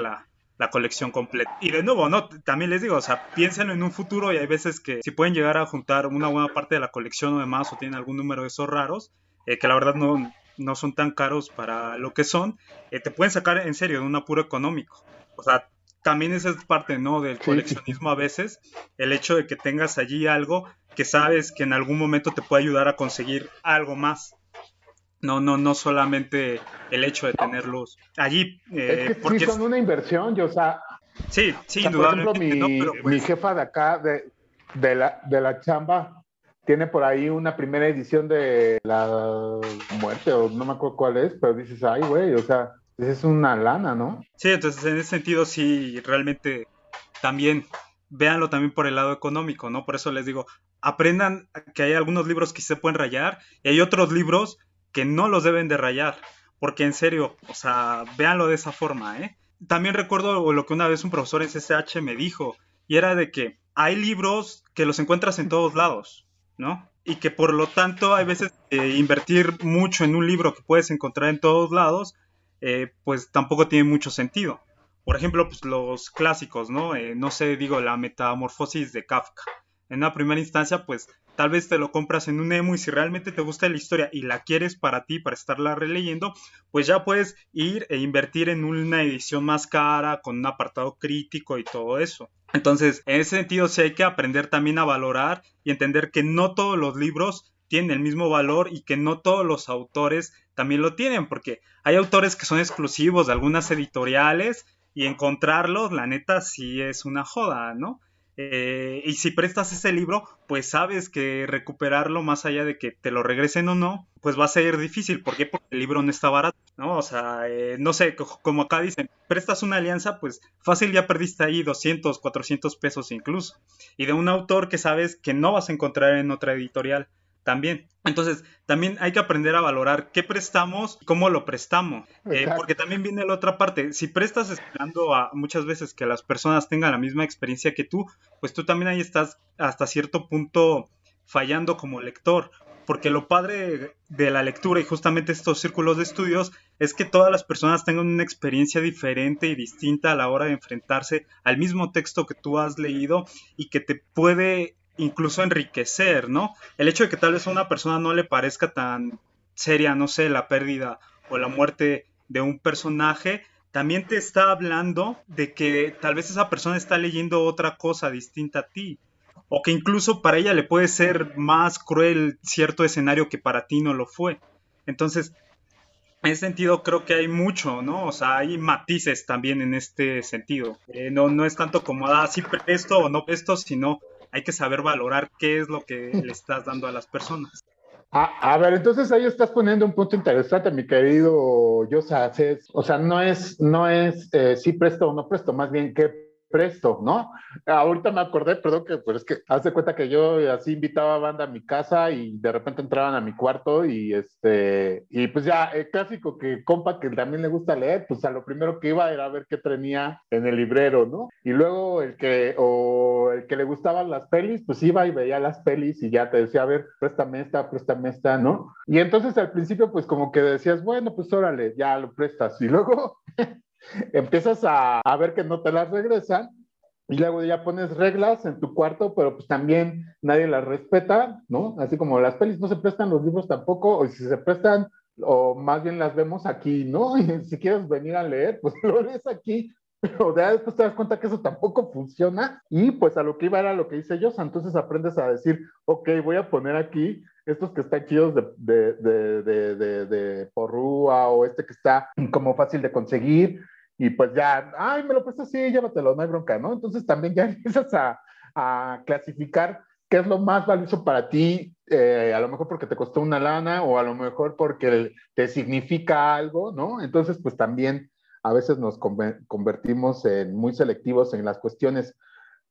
la, colección completa. Y de nuevo, no, también les digo, o sea, piénsenlo en un futuro y hay veces que si pueden llegar a juntar una buena parte de la colección o demás o tienen algún número de esos raros, que la verdad no, no son tan caros para lo que son, te pueden sacar en serio de un apuro económico. O sea, también esa es parte, ¿no? Del coleccionismo a veces, el hecho de que tengas allí algo que sabes que en algún momento te puede ayudar a conseguir algo más. No, no, no solamente el hecho de tenerlos allí. Eh, es que porque sí son una inversión, yo, o sea. Sí, sí, Por ejemplo, mi, pues mi, jefa de acá, de, de, la, de la chamba, tiene por ahí una primera edición de La Muerte, o no me acuerdo cuál es, pero dices, ay, güey, o sea, es una lana, ¿no? Sí, entonces en ese sentido sí, realmente también véanlo también por el lado económico, ¿no? Por eso les digo, aprendan que hay algunos libros que se pueden rayar y hay otros libros que no los deben de rayar, porque en serio, o sea, véanlo de esa forma, ¿eh? También recuerdo lo que una vez un profesor en CCH me dijo, y era de que hay libros que los encuentras en todos lados, ¿no? Y que por lo tanto hay veces invertir mucho en un libro que puedes encontrar en todos lados eh, pues tampoco tiene mucho sentido. Por ejemplo, pues los clásicos, ¿no? Eh, no sé, digo, la metamorfosis de Kafka. En una primera instancia, pues tal vez te lo compras en un emo y si realmente te gusta la historia y la quieres para ti, para estarla releyendo, pues ya puedes ir e invertir en una edición más cara, con un apartado crítico y todo eso. Entonces, en ese sentido, sí hay que aprender también a valorar y entender que no todos los libros tienen el mismo valor y que no todos los autores también lo tienen, porque hay autores que son exclusivos de algunas editoriales y encontrarlos, la neta, sí es una joda, ¿no? Eh, y si prestas ese libro, pues sabes que recuperarlo más allá de que te lo regresen o no, pues va a ser difícil. ¿Por qué? Porque el libro no está barato, ¿no? O sea, eh, no sé, como acá dicen, prestas una alianza, pues fácil ya perdiste ahí 200, 400 pesos incluso. Y de un autor que sabes que no vas a encontrar en otra editorial también. Entonces, también hay que aprender a valorar qué prestamos, cómo lo prestamos, eh, porque también viene la otra parte. Si prestas esperando a muchas veces que las personas tengan la misma experiencia que tú, pues tú también ahí estás hasta cierto punto fallando como lector, porque lo padre de la lectura y justamente estos círculos de estudios es que todas las personas tengan una experiencia diferente y distinta a la hora de enfrentarse al mismo texto que tú has leído y que te puede incluso enriquecer, ¿no? El hecho de que tal vez a una persona no le parezca tan seria, no sé, la pérdida o la muerte de un personaje, también te está hablando de que tal vez esa persona está leyendo otra cosa distinta a ti. O que incluso para ella le puede ser más cruel cierto escenario que para ti no lo fue. Entonces, en ese sentido creo que hay mucho, ¿no? O sea, hay matices también en este sentido. Eh, no, no es tanto como, ah, sí presto o no presto, sino hay que saber valorar qué es lo que le estás dando a las personas. A, ver, entonces ahí estás poniendo un punto interesante, mi querido Yosa. O sea, no es, no es eh, sí presto o no presto, más bien qué presto, ¿no? Ahorita me acordé, perdón, que pues es que haz de cuenta que yo así invitaba a banda a mi casa y de repente entraban a mi cuarto y este, y pues ya, el clásico que compa que también le gusta leer, pues a lo primero que iba era a ver qué tenía en el librero, ¿no? Y luego el que, o el que le gustaban las pelis, pues iba y veía las pelis y ya te decía, a ver, préstame esta, préstame esta, ¿no? Y entonces al principio, pues como que decías, bueno, pues órale, ya lo prestas. Y luego empiezas a, ver que no te las regresan y luego ya pones reglas en tu cuarto, pero pues también nadie las respeta, ¿no? Así como las pelis no se prestan, los libros tampoco, o si se prestan, o más bien las vemos aquí, ¿no? Y si quieres venir a leer, pues lo lees aquí, pero después te das cuenta que eso tampoco funciona y pues a lo que iba era lo que hice yo, entonces aprendes a decir, ok, voy a poner aquí estos que están chidos de, de, de, de porrúa o este que está como fácil de conseguir y pues ya, ay, me lo prestas, sí, llévatelo, no hay bronca, ¿no? Entonces también ya empiezas a, a clasificar qué es lo más valioso para ti, eh, a lo mejor porque te costó una lana o a lo mejor porque te significa algo, ¿no? Entonces, pues también a veces nos convertimos en muy selectivos en las cuestiones.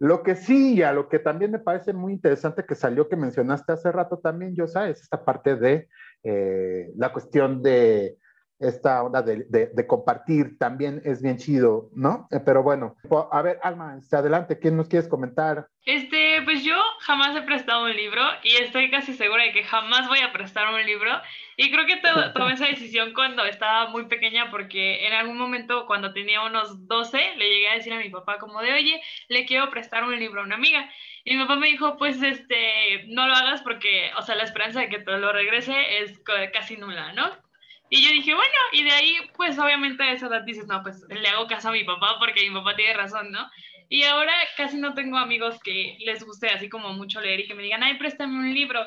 Lo que sí, y a lo que también me parece muy interesante que salió, que mencionaste hace rato también, yo es esta parte de eh, la cuestión de esta onda de, de, compartir también es bien chido, ¿no? Eh, pero bueno, a ver, Alma, este, adelante, ¿quién nos quieres comentar? Este, pues yo jamás he prestado un libro y estoy casi segura de que jamás voy a prestar un libro. Y creo que tomé esa decisión cuando estaba muy pequeña porque en algún momento cuando tenía unos 12 le llegué a decir a mi papá como de, oye, le quiero prestar un libro a una amiga. Y mi papá me dijo, pues, este, no lo hagas porque, o sea, la esperanza de que te lo regrese es casi nula, ¿no? Y yo dije, bueno, y de ahí, pues obviamente a esa edad dices, no, pues le hago caso a mi papá porque mi papá tiene razón, ¿no? Y ahora casi no tengo amigos que les guste así como mucho leer y que me digan, ay, préstame un libro.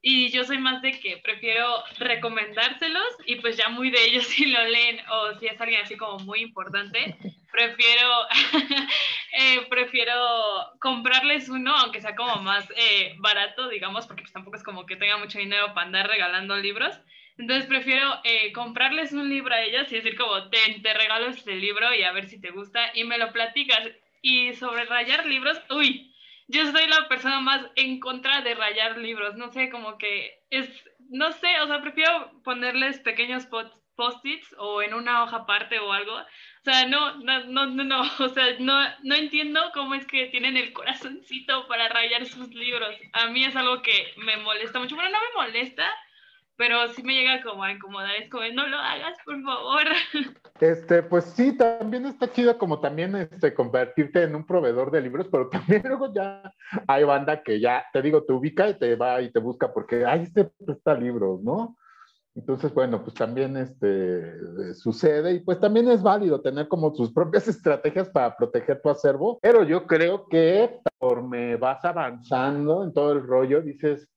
Y yo soy más de que prefiero recomendárselos y pues ya muy de ellos si lo leen o si es alguien así como muy importante, prefiero, eh, prefiero comprarles uno, aunque sea como más eh, barato, digamos, porque pues tampoco es como que tenga mucho dinero para andar regalando libros entonces prefiero eh, comprarles un libro a ellas y decir como, te, te regalo este libro y a ver si te gusta y me lo platicas. Y sobre rayar libros, uy, yo soy la persona más en contra de rayar libros. No sé, como que es, no sé, o sea, prefiero ponerles pequeños post-its o en una hoja aparte o algo. O sea, no, no, no, no, o sea, no, no entiendo cómo es que tienen el corazoncito para rayar sus libros. A mí es algo que me molesta mucho. Bueno, no me molesta, pero sí me llega como a incomodar, es como, no lo hagas, por favor. Este, pues sí, también está chido como también este, convertirte en un proveedor de libros, pero también luego ya hay banda que ya, te digo, te ubica y te va y te busca porque, ay, este presta libros, ¿no? Entonces, bueno, pues también este, sucede y pues también es válido tener como sus propias estrategias para proteger tu acervo, pero yo creo que conforme vas avanzando en todo el rollo, dices,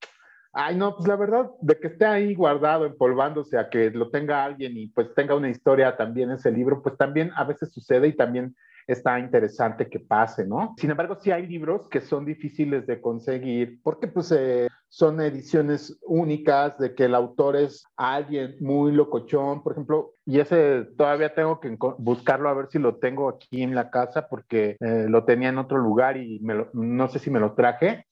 Ay, no, pues la verdad, de que esté ahí guardado, empolvándose, a que lo tenga alguien y pues tenga una historia también ese libro, pues también a veces sucede y también está interesante que pase, ¿no? Sin embargo, sí hay libros que son difíciles de conseguir porque pues eh, son ediciones únicas de que el autor es alguien muy locochón, por ejemplo, y ese todavía tengo que buscarlo a ver si lo tengo aquí en la casa porque eh, lo tenía en otro lugar y no sé si me lo traje.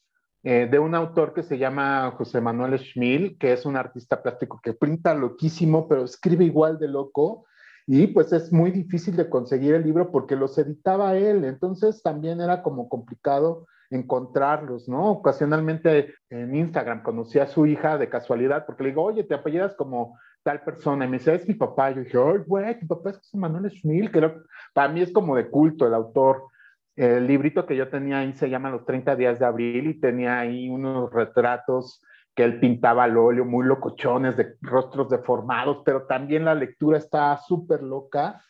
Eh, de un autor que se llama José Manuel Schmil, que es un artista plástico que pinta loquísimo, pero escribe igual de loco. Y pues es muy difícil de conseguir el libro porque los editaba él, entonces también era como complicado encontrarlos, ¿no? Ocasionalmente en Instagram conocí a su hija de casualidad porque le digo, oye, te apellidas como tal persona. Y me dice, es mi papá. Yo dije, oye, güey, mi papá es José Manuel Schmil, que para mí es como de culto el autor. El librito que yo tenía ahí se llama Los 30 días de abril y tenía ahí unos retratos que él pintaba al óleo, muy locochones, de rostros deformados, pero también la lectura está súper loca.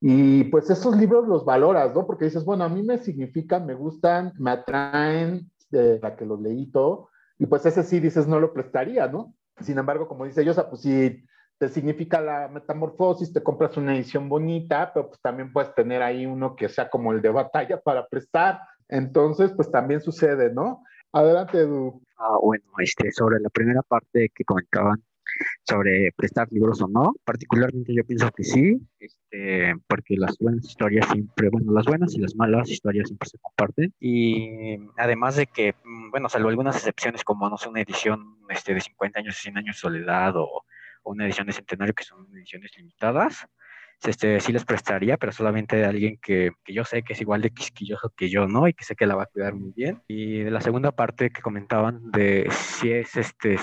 Y pues esos libros los valoras, ¿no? Porque dices, bueno, a mí me significan, me gustan, me atraen, de la que los leí todo, y pues ese sí dices, no lo prestaría, ¿no? Sin embargo, como dice Yosa, pues sí, te significa la metamorfosis, te compras una edición bonita, pero pues también puedes tener ahí uno que sea como el de batalla para prestar. Entonces, pues también sucede, ¿no? Adelante, Edu. Ah, bueno, este, sobre la primera parte que comentaban sobre prestar libros o no, particularmente yo pienso que sí, este, porque las buenas historias siempre, bueno, las buenas y las malas historias siempre se comparten. Y además de que, mm, bueno, salvo algunas excepciones como, no sé, una edición este, de 50 años, 100 años soledad o una edición de centenario que son ediciones limitadas. Este, sí les prestaría, pero solamente de alguien que, que, yo sé que es igual de quisquilloso que yo, ¿no? Y que sé que la va a cuidar muy bien. Y de la segunda parte que comentaban de si es este,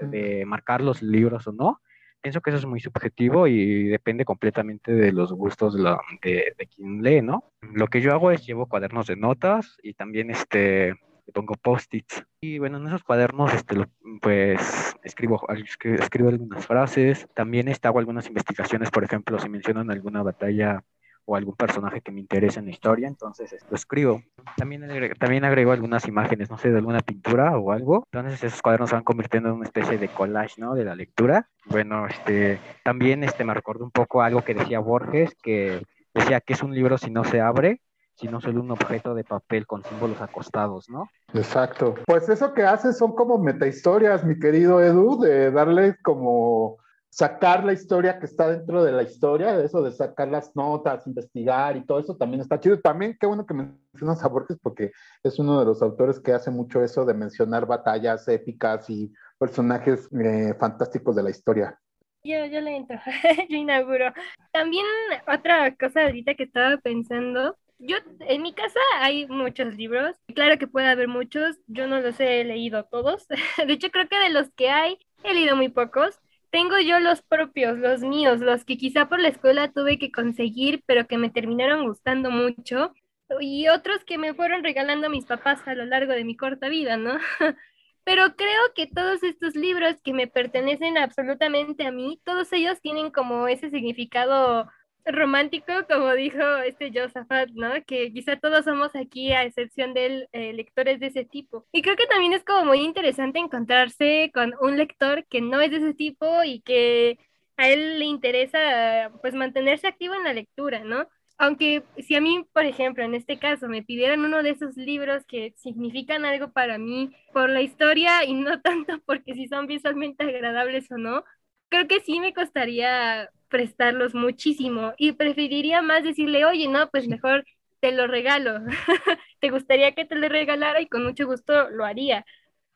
de, marcar los libros o no, pienso que eso es muy subjetivo y depende completamente de los gustos de, de, de, quien lee, ¿no? Lo que yo hago es llevo cuadernos de notas y también este, le pongo post-its. Y bueno, en esos cuadernos, este, pues escribo, escribo algunas frases, también este, hago algunas investigaciones, por ejemplo, si mencionan alguna batalla o algún personaje que me interese en la historia, entonces lo escribo. También agrego, también agrego algunas imágenes, no sé, de alguna pintura o algo. Entonces esos cuadernos se van convirtiendo en una especie de collage, ¿no? De la lectura. Bueno, este, también este, me recordó un poco algo que decía Borges, que decía que es un libro si no se abre, sino solo un objeto de papel con símbolos acostados, ¿no? Exacto. Pues eso que haces son como metahistorias, mi querido Edu, de darle como sacar la historia que está dentro de la historia, eso de sacar las notas, investigar y todo eso también está chido. También qué bueno que mencionas a Borges porque es uno de los autores que hace mucho eso de mencionar batallas épicas y personajes eh, fantásticos de la historia. Yo, yo le entro, yo inauguro. También otra cosa ahorita que estaba pensando, yo en mi casa hay muchos libros, claro que puede haber muchos, yo no los he leído todos, de hecho creo que de los que hay he leído muy pocos, tengo yo los propios, los míos, los que quizá por la escuela tuve que conseguir, pero que me terminaron gustando mucho, y otros que me fueron regalando mis papás a lo largo de mi corta vida, ¿no? Pero creo que todos estos libros que me pertenecen absolutamente a mí, todos ellos tienen como ese significado romántico, como dijo este Josafat, ¿no? Que quizá todos somos aquí, a excepción de eh, lectores de ese tipo. Y creo que también es como muy interesante encontrarse con un lector que no es de ese tipo y que a él le interesa pues mantenerse activo en la lectura, ¿no? Aunque si a mí, por ejemplo, en este caso, me pidieran uno de esos libros que significan algo para mí por la historia y no tanto porque si son visualmente agradables o no, creo que sí me costaría prestarlos muchísimo y preferiría más decirle, oye, no, pues mejor te lo regalo. ¿Te gustaría que te lo regalara? Y con mucho gusto lo haría.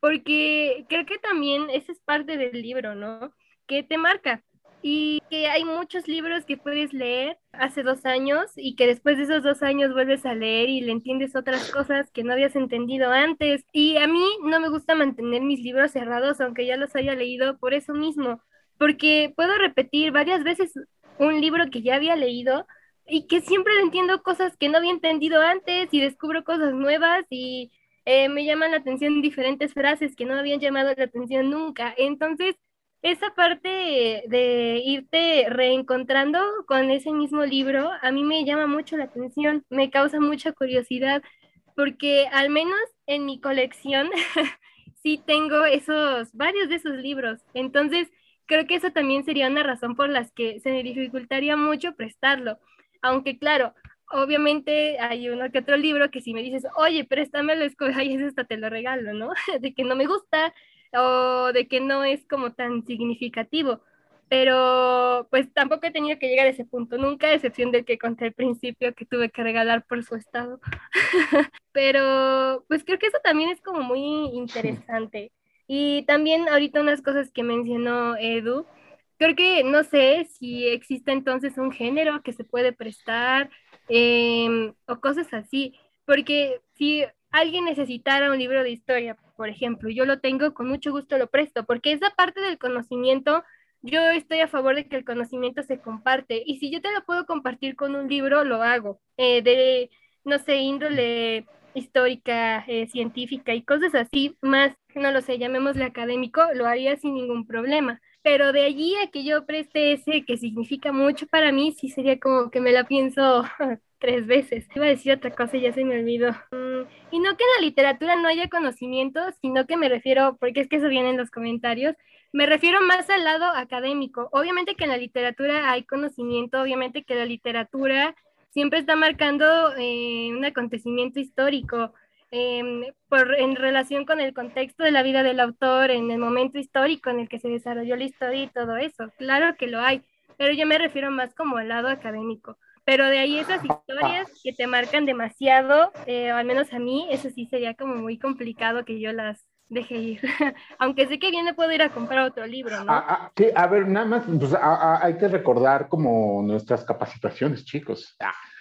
Porque creo que también esa es parte del libro, ¿no? Que te marca. Y que hay muchos libros que puedes leer hace dos años y que después de esos dos años vuelves a leer y le entiendes otras cosas que no habías entendido antes. Y a mí no me gusta mantener mis libros cerrados, aunque ya los haya leído por eso mismo porque puedo repetir varias veces un libro que ya había leído y que siempre entiendo cosas que no había entendido antes y descubro cosas nuevas y eh, me llaman la atención diferentes frases que no habían llamado la atención nunca. Entonces, esa parte de irte reencontrando con ese mismo libro, a mí me llama mucho la atención, me causa mucha curiosidad, porque al menos en mi colección sí tengo esos, varios de esos libros. Entonces, creo que eso también sería una razón por las que se me dificultaría mucho prestarlo. Aunque claro, obviamente hay uno que otro libro que si me dices, oye, préstamelo, es como, ay, es esta, te lo regalo, ¿no? De que no me gusta o de que no es como tan significativo. Pero pues tampoco he tenido que llegar a ese punto nunca, a excepción del que conté al principio que tuve que regalar por su estado. Pero pues creo que eso también es como muy interesante. Y también ahorita unas cosas que mencionó Edu, creo que no sé si existe entonces un género que se puede prestar em, o cosas así, porque si alguien necesitara un libro de historia, por ejemplo, yo lo tengo, con mucho gusto lo presto, porque esa parte del conocimiento, yo estoy a favor de que el conocimiento se comparte, y si yo te lo puedo compartir con un libro, lo hago, eh, de, no sé, índole histórica, eh, científica y cosas así, más, no lo sé, llamémosle académico, lo haría sin ningún problema. Pero de allí a que yo preste ese que significa mucho para mí, sí sería como que me la pienso tres veces. Iba a decir otra cosa y ya se me olvidó. Mm, y no que en la literatura no haya conocimiento, sino que me refiero, porque es que eso viene en los comentarios, me refiero más al lado académico. Obviamente que en la literatura hay conocimiento, obviamente que la literatura siempre está marcando eh, un acontecimiento histórico em, por, en relación con el contexto de la vida del autor, en el momento histórico en el que se desarrolló la historia y todo eso. Claro que lo hay, pero yo me refiero más como al lado académico. Pero de ahí esas historias que te marcan demasiado, eh, al menos a mí, eso sí sería como muy complicado que yo las deje ir. Aunque sé que viene puedo ir a comprar otro libro, ¿no? Ah, ah, sí, a ver, nada más, pues, ah, hay que recordar como nuestras capacitaciones, chicos.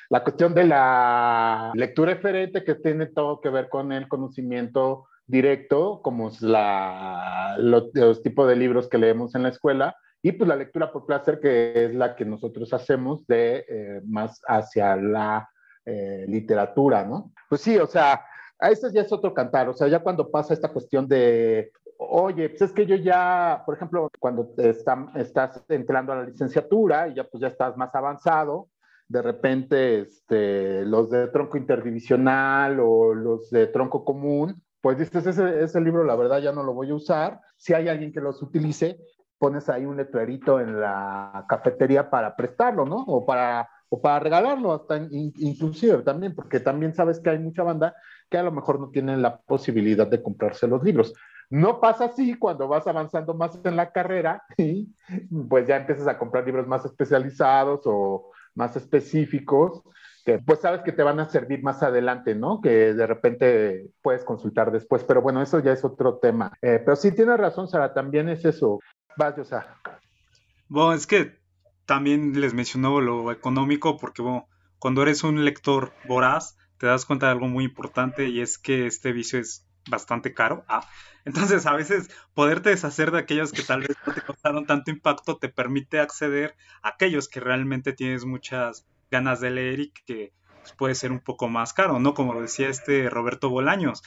la cuestión de la lectura diferente que tiene todo que ver con el conocimiento directo, como es la, los, tipos de libros que leemos en la escuela, y pues la lectura por placer, que es la que nosotros hacemos de eh, más hacia la eh, literatura, ¿no? Pues sí, o sea, a eso ya es otro cantar, o sea, ya cuando pasa esta cuestión de, oye, pues es que yo ya, por ejemplo, cuando está, estás entrando a la licenciatura y ya pues ya estás más avanzado, de repente este, los de tronco interdivisional o los de tronco común, pues dices, ese, ese libro la verdad ya no lo voy a usar. Si hay alguien que los utilice, pones ahí un letrerito en la cafetería para prestarlo, ¿no? O para, o para regalarlo, hasta inclusive también, porque también sabes que hay mucha banda que a lo mejor no tienen la posibilidad de comprarse los libros. No pasa así cuando vas avanzando más en la carrera y pues ya empiezas a comprar libros más especializados o más específicos que pues sabes que te van a servir más adelante, ¿no? Que de repente puedes consultar después, pero bueno, eso ya es otro tema. Eh, pero sí tienes razón, Sara, también es eso. Vas, sea. Bueno, es que también les mencionó lo económico porque bueno, cuando eres un lector voraz te das cuenta de algo muy importante y es que este vicio es bastante caro. Ah, entonces a veces poderte deshacer de aquellos que tal vez no te causaron tanto impacto te permite acceder a aquellos que realmente tienes muchas ganas de leer y que pues, puede ser un poco más caro, ¿no? Como lo decía este Roberto Bolaños.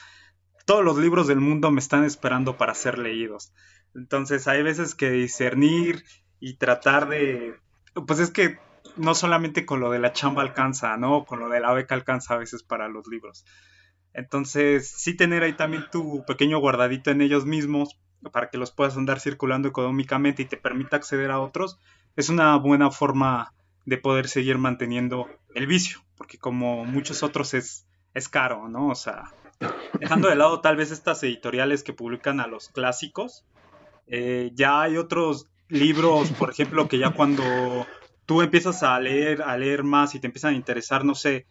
Todos los libros del mundo me están esperando para ser leídos. Entonces hay veces que discernir y tratar de... Pues es que no solamente con lo de la chamba alcanza, ¿no? Con lo de la beca alcanza a veces para los libros. Entonces, sí tener ahí también tu pequeño guardadito en ellos mismos para que los puedas andar circulando económicamente y te permita acceder a otros, es una buena forma de poder seguir manteniendo el vicio, porque como muchos otros es, es caro, ¿no? O sea, dejando de lado tal vez estas editoriales que publican a los clásicos, eh, ya hay otros libros, por ejemplo, que ya cuando tú empiezas a leer, a leer más y te empiezan a interesar, no sé,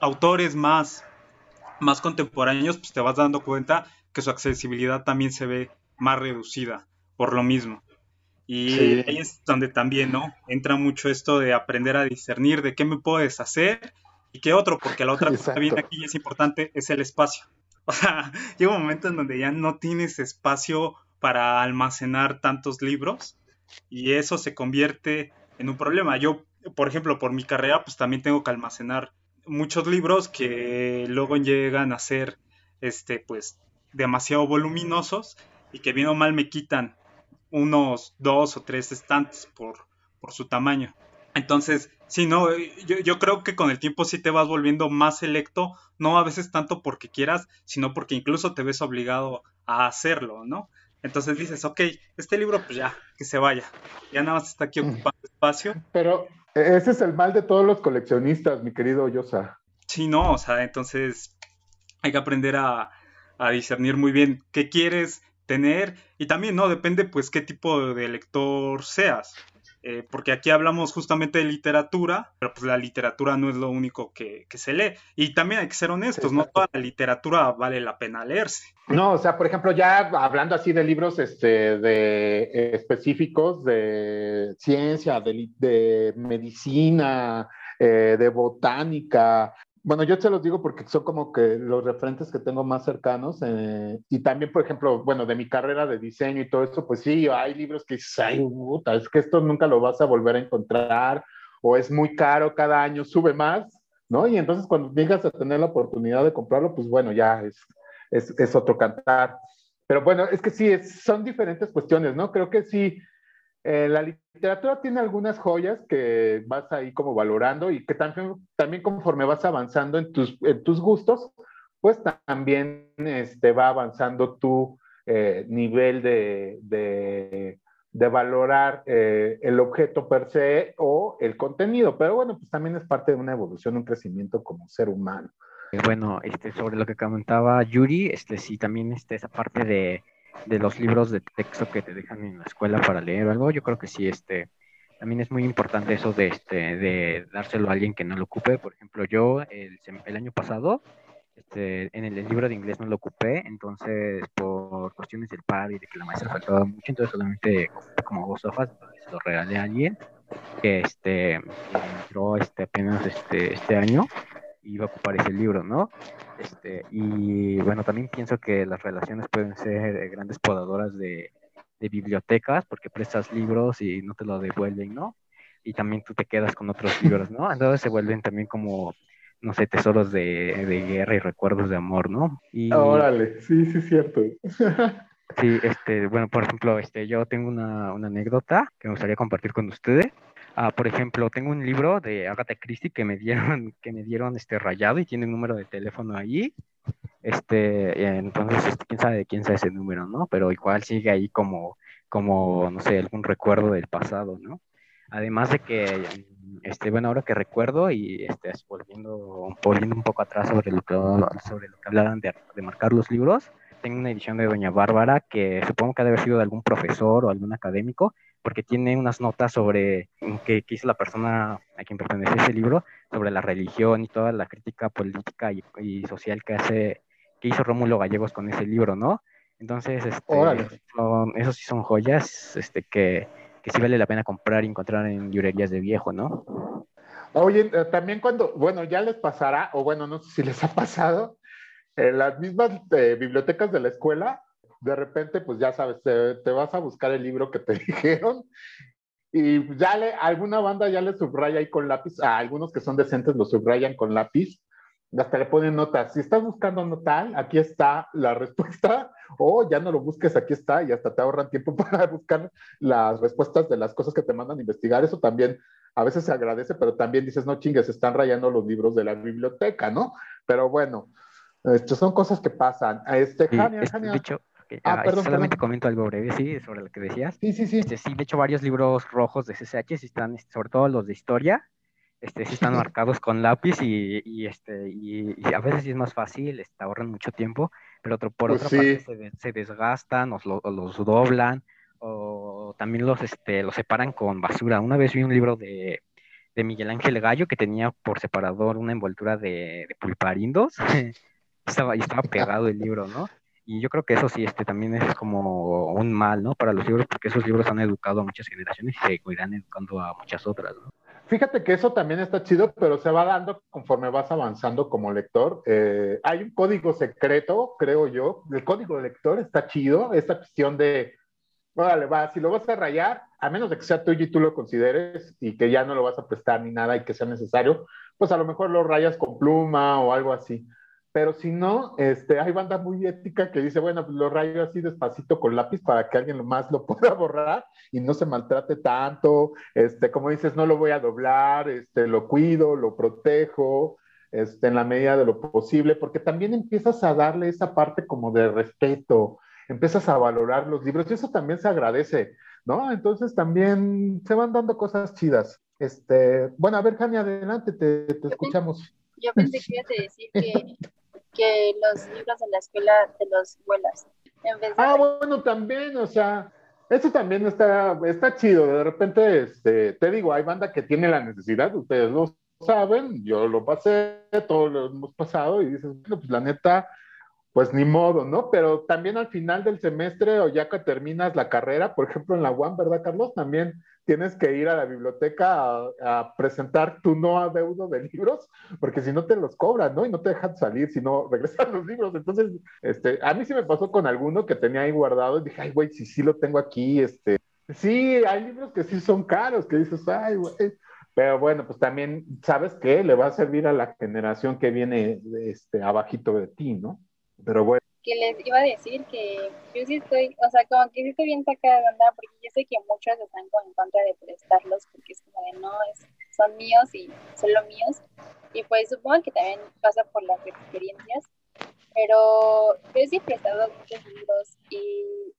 autores más, más contemporáneos, pues te vas dando cuenta que su accesibilidad también se ve más reducida por lo mismo. Y ahí es donde también, ¿no? Entra mucho esto de aprender a discernir de qué me puedo deshacer y qué otro, porque la otra cosa bien aquí es importante es el espacio. O sea, llega un momento en donde ya no tienes espacio para almacenar tantos libros y eso se convierte en un problema. Yo, por ejemplo, por mi carrera, pues también tengo que almacenar muchos libros que luego llegan a ser, este, pues, demasiado voluminosos y que bien o mal me quitan unos dos o tres estantes por, por su tamaño. Entonces, sí, no, yo, yo, creo que con el tiempo sí te vas volviendo más selecto, no a veces tanto porque quieras, sino porque incluso te ves obligado a hacerlo, ¿no? Entonces dices, ok, este libro pues ya, que se vaya, ya nada más está aquí ocupando espacio. Pero ese es el mal de todos los coleccionistas, mi querido Yosa. Sí, no, o sea, entonces hay que aprender a, a discernir muy bien qué quieres, tener y también, ¿no? Depende pues qué tipo de lector seas. Eh, porque aquí hablamos justamente de literatura, pero pues la literatura no es lo único que, se lee. Y también hay que ser honestos, no toda la literatura vale la pena leerse. No, o sea, por ejemplo, ya hablando así de libros este, de, específicos de ciencia, de, medicina, eh, de botánica, bueno, yo te los digo porque son como que los referentes que tengo más cercanos. Eh, y también, por ejemplo, bueno, de mi carrera de diseño y todo eso, pues sí, hay libros que dices, ay, puta, es que esto nunca lo vas a volver a encontrar, o es muy caro, cada año sube más, ¿no? Y entonces cuando llegas a tener la oportunidad de comprarlo, pues bueno, ya es, es, es otro cantar. Pero bueno, es que sí, es, son diferentes cuestiones, ¿no? Creo que sí eh, la literatura tiene algunas joyas que vas ahí como valorando y que también, conforme vas avanzando en tus, gustos, pues también este, va avanzando tu eh, nivel de, de, valorar eh, el objeto per se o el contenido. Pero bueno, pues también es parte de una evolución, un crecimiento como ser humano. Bueno, este, sobre lo que comentaba Yuri, este, sí, también este, esa parte de de los libros de texto que te dejan en la escuela para leer o algo, yo creo que sí, este, también es muy importante eso de, este, de dárselo a alguien que no lo ocupe. Por ejemplo, yo el, el año pasado, este, en el, libro de inglés no lo ocupé, entonces por cuestiones del par y de que la maestra faltaba mucho, entonces solamente como dos hojas se lo regalé a alguien que este, entró este, apenas este, este año iba a ocupar ese libro, ¿no? Este, y bueno, también pienso que las relaciones pueden ser grandes podadoras de, bibliotecas porque prestas libros y no te lo devuelven, ¿no? Y también tú te quedas con otros libros, ¿no? Entonces se vuelven también como no sé, tesoros de, de guerra y recuerdos de amor, ¿no? Y, Órale, sí, sí, cierto. Sí, este, bueno, por ejemplo, este, yo tengo una, una anécdota que me gustaría compartir con ustedes. Ah, por ejemplo, tengo un libro de Agatha Christie que me dieron, que me dieron este rayado y tiene un número de teléfono ahí. Este, entonces, este, quién sabe de quién sea ese número, ¿no? Pero igual sigue ahí como, como, no sé, algún recuerdo del pasado, ¿no? Además de que, este, bueno, ahora que recuerdo y este, volviendo, volviendo un poco atrás sobre lo que, sobre lo que hablaban de, de marcar los libros, tengo una edición de Doña Bárbara que supongo que debe haber sido de algún profesor o algún académico, porque tiene unas notas sobre que, que hizo la persona a quien pertenece ese libro, sobre la religión y toda la crítica política y, y social que hace, que hizo Rómulo Gallegos con ese libro, ¿no? Entonces, este, son- esos sí son joyas este, que, que sí vale la pena comprar y encontrar en librerías de viejo, ¿no? Oye, eh, también cuando, bueno, ya les pasará, o bueno, no sé si les ha pasado, en las mismas eh, bibliotecas de la escuela, de repente, pues ya sabes, te, te vas a buscar el libro que te dijeron y ya le, alguna banda ya le subraya ahí con lápiz, a algunos que son decentes lo subrayan con lápiz, hasta le ponen notas. Si estás buscando no tal, aquí está la respuesta, o ya no lo busques, aquí está, y hasta te ahorran tiempo para buscar las respuestas de las cosas que te mandan a investigar. Eso también a veces se agradece, pero también dices, no chingues, están rayando los libros de la biblioteca, ¿no? Pero bueno, esto son cosas que pasan. Este, Sí, Jania, este, Jania. de hecho, ok, Ah, ah, perdón, solamente perdón. comento algo breve, sí, sobre lo que decías. Sí, sí, sí. Este, sí, de hecho, varios libros rojos de CCH están, este, sobre todo los de historia, este, sí están marcados con lápiz y, y, este, y, y a veces sí es más fácil, este, ahorran mucho tiempo, pero otro, por Pues otra parte sí. se, de- se desgastan o, lo- o los doblan o también los, este, los separan con basura. Una vez vi un libro de, de Miguel Ángel Gallo que tenía por separador una envoltura de, de pulparindos. estaba, y estaba pegado el libro, ¿no? Y yo creo que eso sí, este también es como un mal, ¿no? Para los libros, porque esos libros han educado a muchas generaciones y seguirán educando a muchas otras, ¿no? Fíjate que eso también está chido, pero se va dando conforme vas avanzando como lector. Eh, hay un código secreto, creo yo. El código de lector está chido. Esta cuestión de, órale, va, si lo vas a rayar, a menos de que sea tuyo y tú lo consideres y que ya no lo vas a prestar ni nada y que sea necesario, pues a lo mejor lo rayas con pluma o algo así. Pero si no, este, hay banda muy ética que dice, bueno, pues lo rayo así despacito con lápiz para que alguien más lo pueda borrar y no se maltrate tanto. Este, como dices, no lo voy a doblar, este, lo cuido, lo protejo, este, en la medida de lo posible, porque también empiezas a darle esa parte como de respeto, empiezas a valorar los libros y eso también se agradece, ¿no? Entonces también se van dando cosas chidas. Este, bueno, a ver, Jania, adelante, te, te escuchamos. Yo pensé que ibas a decir que, que los libros de la escuela te los vuelas. En vez de Ah, bueno, también, o sea, eso también está, está chido. De repente, este, te digo, hay banda que tiene la necesidad, ustedes lo saben, yo lo pasé, todos lo hemos pasado, y dices, bueno, pues la neta, pues ni modo, ¿no? Pero también al final del semestre o ya que terminas la carrera, por ejemplo en la UAM, ¿verdad, Carlos? También tienes que ir a la biblioteca a, presentar tu no adeudo de libros, porque si no te los cobran, ¿no? Y no te dejan salir si no regresan los libros. Entonces, este, a mí sí me pasó con alguno que tenía ahí guardado y dije, ay, güey, si sí lo tengo aquí, este, sí, hay libros que sí son caros, que dices, ay, güey. Pero bueno, pues también, ¿sabes qué? Le va a servir a la generación que viene este, abajito de ti, ¿no? Pero bueno. Que les iba a decir que yo sí estoy, o sea, como que sí estoy bien sacada de onda, porque yo sé que muchos están en contra de prestarlos, porque es como de no, es, son míos y solo míos. Y pues supongo que también pasa por las experiencias, pero yo sí he prestado muchos libros y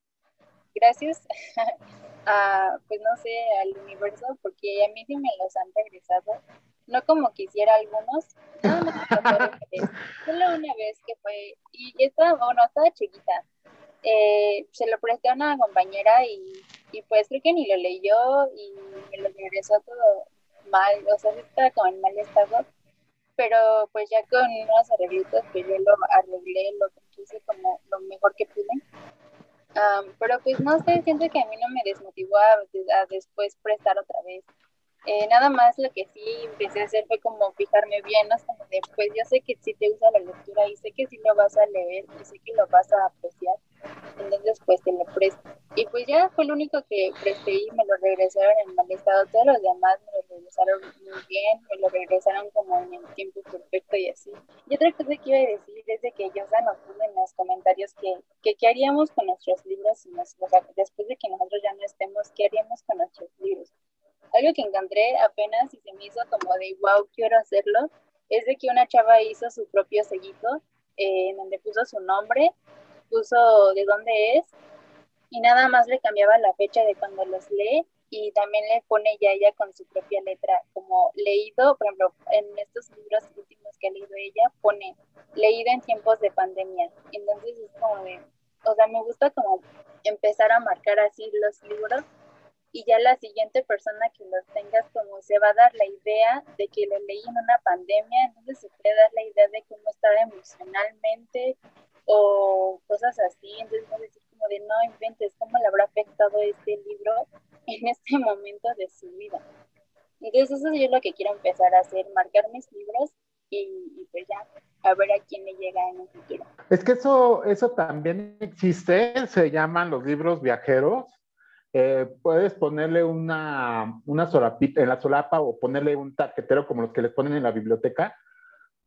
gracias a, pues no sé, al universo, porque a mí sí me los han regresado, no como quisiera algunos, no, no, solo una vez que fue, y estaba, bueno, estaba chiquita, eh, se lo presté a una compañera y, y pues creo que ni lo leyó y me lo regresó todo mal, o sea, estaba como en mal estado, pero pues ya con unos arreglitos que yo lo arreglé, lo puse como lo mejor que pude. Um, pero pues no sé, siento que a mí no me desmotivó a, a después prestar otra vez. Eh, nada más lo que sí empecé a hacer fue como fijarme bien, ¿no? Como pues yo sé que sí te gusta la lectura y sé que sí lo vas a leer y sé que lo vas a apreciar, entonces pues te lo presto. Y pues ya fue el único que presté y me lo regresaron en mal estado. Todos los demás me lo regresaron muy bien, me lo regresaron como en el tiempo perfecto y así. Y otra cosa que iba a decir es de que Yosa nos puso en los comentarios que, que qué haríamos con nuestros libros y nos, o sea, después de que nosotros ya no estemos, qué haríamos con nuestros libros. Algo que encontré apenas y se me hizo como de wow, quiero hacerlo, es de que una chava hizo su propio sellito eh, en donde puso su nombre, puso de dónde es y nada más le cambiaba la fecha de cuando los lee y también le pone ya ella con su propia letra, como leído, por ejemplo, en estos libros últimos que ha leído ella, pone leído en tiempos de pandemia. Entonces es como de, o sea, me gusta como empezar a marcar así los libros y ya la siguiente persona que los tengas como se va a dar la idea de que lo leí en una pandemia, entonces se puede dar la idea de cómo estaba emocionalmente o cosas así, entonces a decir como de no inventes cómo le habrá afectado este libro en este momento de su vida. Entonces eso es lo que quiero empezar a hacer, marcar mis libros y, pues ya, a ver a quién le llega en el futuro. Es que eso, eso también existe, se llaman los libros viajeros. Eh, puedes ponerle una, una solapita en la solapa o ponerle un tarjetero como los que les ponen en la biblioteca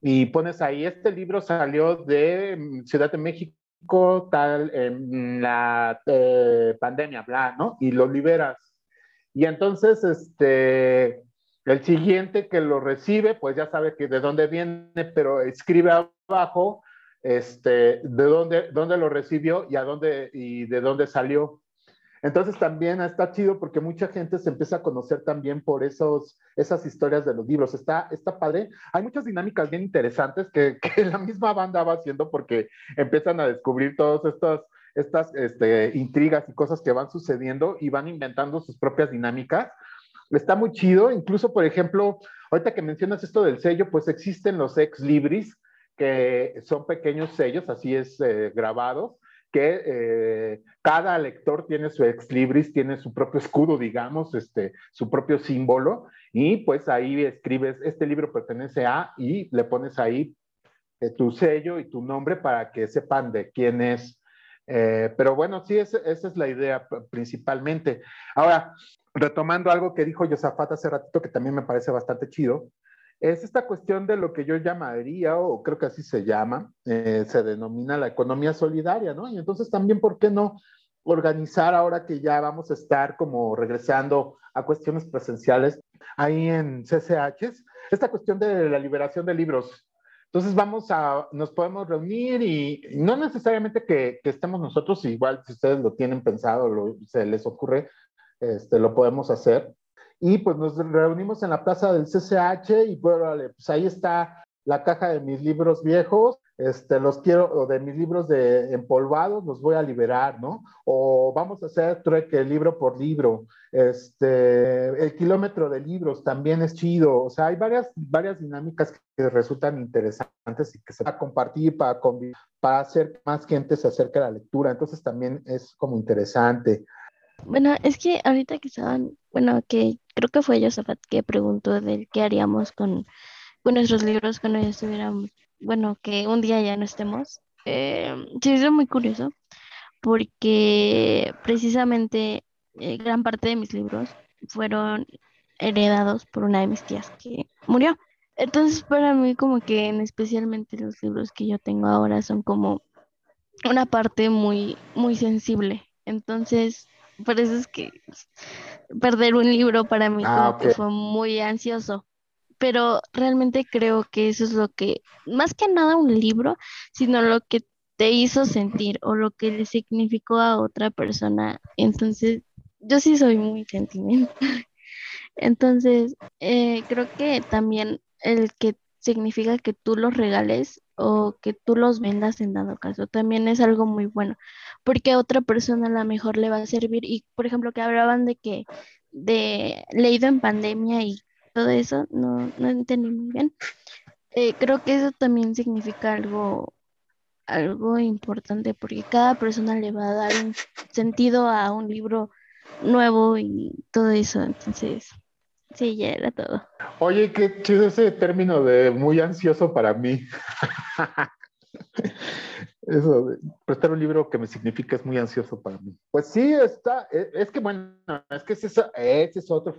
y pones ahí, este libro salió de mm, Ciudad de México, tal, en la eh, pandemia, bla, ¿no? Y lo liberas. Y entonces, este, el siguiente que lo recibe, pues ya sabe que de dónde viene, pero escribe abajo, este, de dónde, dónde lo recibió y a dónde, y de dónde salió. Entonces también está chido porque mucha gente se empieza a conocer también por esos, esas historias de los libros. Está, está padre. Hay muchas dinámicas bien interesantes que, la misma banda va haciendo porque empiezan a descubrir todas estas, estas intrigas y cosas que van sucediendo y van inventando sus propias dinámicas. Está muy chido. Incluso, por ejemplo, ahorita que mencionas esto del sello, pues existen los ex libris, que son pequeños sellos, así es, eh, grabados, que eh, cada lector tiene su ex libris, tiene su propio escudo, digamos, este, su propio símbolo, y pues ahí escribes, este libro pertenece a, y le pones ahí eh, tu sello y tu nombre para que sepan de quién es. Eh, pero bueno, sí, esa es la idea principalmente. Ahora, retomando algo que dijo Yosafat hace ratito, que también me parece bastante chido, es esta cuestión de lo que yo llamaría, o creo que así se llama, eh, se denomina la economía solidaria, ¿no? Y entonces también, ¿por qué no organizar ahora que ya vamos a estar como regresando a cuestiones presenciales ahí en CCH, esta cuestión de la liberación de libros? Entonces vamos a, nos podemos reunir y no necesariamente que, que estemos nosotros, igual si ustedes lo tienen pensado, lo, se les ocurre, este, lo podemos hacer y pues nos reunimos en la plaza del CCH y pues, pues ahí está la caja de mis libros viejos, este, los quiero, o de mis libros de empolvados, los voy a liberar, ¿no? O vamos a hacer trueque libro por libro, este, el kilómetro de libros también es chido, o sea, hay varias, varias dinámicas que resultan interesantes y que se va a compartir para, para hacer más gente se acerque a la lectura, entonces también es como interesante. Bueno, es que ahorita que estaban, bueno, que creo que fue Josafat que preguntó del qué haríamos con, nuestros libros cuando ya estuviéramos, bueno, que un día ya no estemos. Eh, sí, es muy curioso, porque precisamente eh, gran parte de mis libros fueron heredados por una de mis tías que murió. Entonces, para mí, como que en especialmente los libros que yo tengo ahora son como una parte muy, muy sensible. Entonces, por eso es que perder un libro para mí ah, fue muy ansioso. Pero realmente creo que eso es lo que, más que nada un libro, sino lo que te hizo sentir o lo que le significó a otra persona. Entonces, yo sí soy muy sentimental. Entonces, eh, creo que también el que significa que tú los regales o que tú los vendas en dado caso. También es algo muy bueno, porque a otra persona a lo mejor le va a servir. Y, por ejemplo, que hablaban de que de leído en pandemia y todo eso, no, no entendí muy bien. Eh, creo que eso también significa algo, algo importante, porque cada persona le va a dar un sentido a un libro nuevo y todo eso. Entonces, Sí, ya era todo. Oye, qué chido ese término de muy ansioso para mí. Eso, prestar un libro que me significa es muy ansioso para mí. Pues sí, está, e, es, que bueno, es que ese, es otro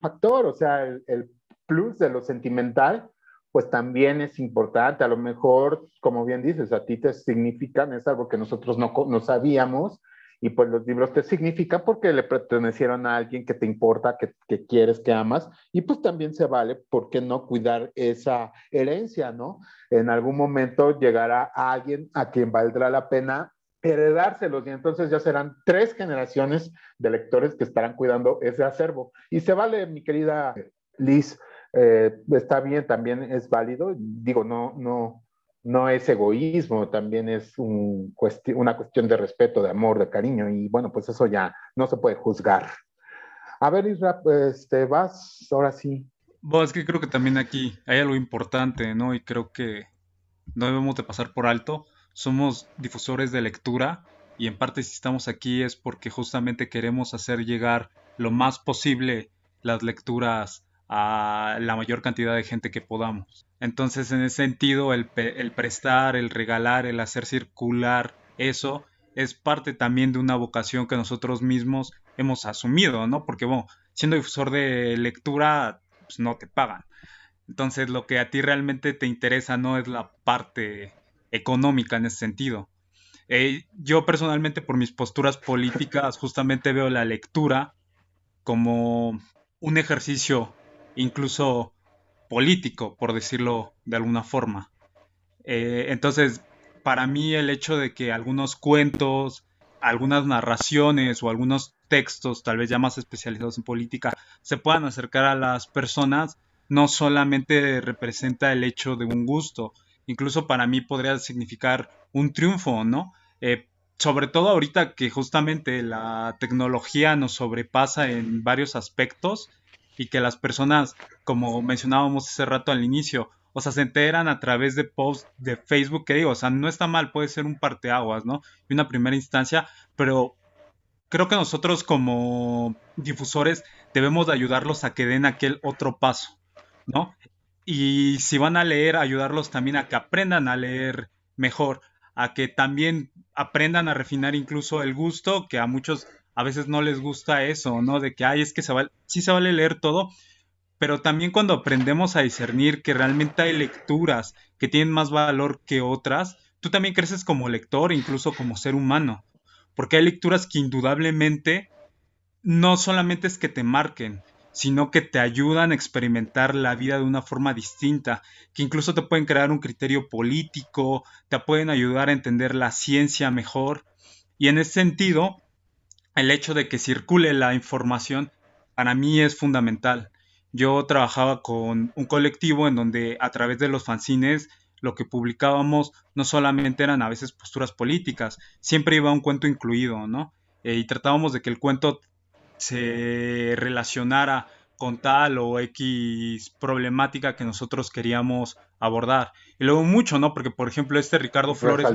factor, o sea, el, el plus de lo sentimental, pues también es importante. A lo mejor, como bien dices, a ti te significan, es algo que nosotros no, no sabíamos, y pues los libros te significan porque le pertenecieron a alguien que te importa, que, que, quieres, que amas, y pues también se vale, ¿por qué no cuidar esa herencia, no? En algún momento llegará alguien a quien valdrá la pena heredárselos y entonces ya serán tres generaciones de lectores que estarán cuidando ese acervo. Y se vale, mi querida Liz, eh, está bien, también es válido, digo, no, no, no es egoísmo, también es un una cuestión de respeto, de amor, de cariño, y bueno, pues eso ya no se puede juzgar. A ver, Isra, este, vas, ahora sí. Bueno, es que creo que también aquí hay algo importante, ¿no? Y creo que no debemos de pasar por alto. Somos difusores de lectura y en parte si estamos aquí es porque justamente queremos hacer llegar lo más posible las lecturas a la mayor cantidad de gente que podamos. Entonces, en ese sentido, el, prestar, el regalar, el hacer circular eso es parte también de una vocación que nosotros mismos hemos asumido, ¿no? Porque, bueno, siendo difusor de lectura, pues no te pagan. Entonces, lo que a ti realmente te interesa no es la parte económica en ese sentido. Eh, yo personalmente, por mis posturas políticas, justamente veo la lectura como un ejercicio incluso político, por decirlo de alguna forma. Eh, entonces, para mí el hecho de que algunos cuentos, algunas narraciones o algunos textos, tal vez ya más especializados en política, se puedan acercar a las personas, no solamente representa el hecho de un gusto, incluso para mí podría significar un triunfo, ¿no? Eh, sobre todo ahorita que justamente la tecnología nos sobrepasa en varios aspectos, y que las personas, como mencionábamos hace rato al inicio, o sea, se enteran a través de posts de Facebook, que digo, o sea, no está mal, puede ser un parteaguas, ¿no? Y una primera instancia, pero creo que nosotros como difusores debemos de ayudarlos a que den aquel otro paso, ¿no? Y si van a leer, ayudarlos también a que aprendan a leer mejor, a que también aprendan a refinar incluso el gusto, que a muchos a veces no les gusta eso, ¿no? De que, ay, es que se vale, sí se vale leer todo, pero también cuando aprendemos a discernir que realmente hay lecturas que tienen más valor que otras, tú también creces como lector, incluso como ser humano, porque hay lecturas que indudablemente no solamente es que te marquen, sino que te ayudan a experimentar la vida de una forma distinta, que incluso te pueden crear un criterio político, te pueden ayudar a entender la ciencia mejor. Y en ese sentido, el hecho de que circule la información para mí es fundamental. Yo trabajaba con un colectivo en donde a través de los fanzines lo que publicábamos no solamente eran a veces posturas políticas, siempre iba un cuento incluido, ¿no? Eh, y tratábamos de que el cuento se relacionara con tal o X problemática que nosotros queríamos abordar. Y luego mucho, ¿no? Porque, por ejemplo, este Ricardo Flores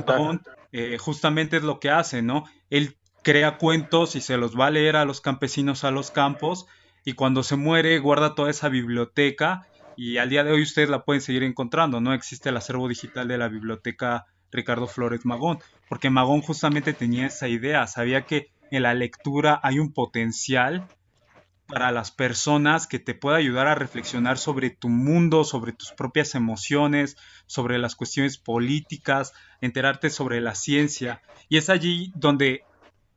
eh, justamente es lo que hace, ¿no? Él crea cuentos y se los va a leer a los campesinos a los campos y cuando se muere guarda toda esa biblioteca y al día de hoy ustedes la pueden seguir encontrando, ¿no? Existe el acervo digital de la biblioteca Ricardo Flores Magón, porque Magón justamente tenía esa idea, sabía que en la lectura hay un potencial para las personas que te pueda ayudar a reflexionar sobre tu mundo, sobre tus propias emociones, sobre las cuestiones políticas, enterarte sobre la ciencia. Y es allí donde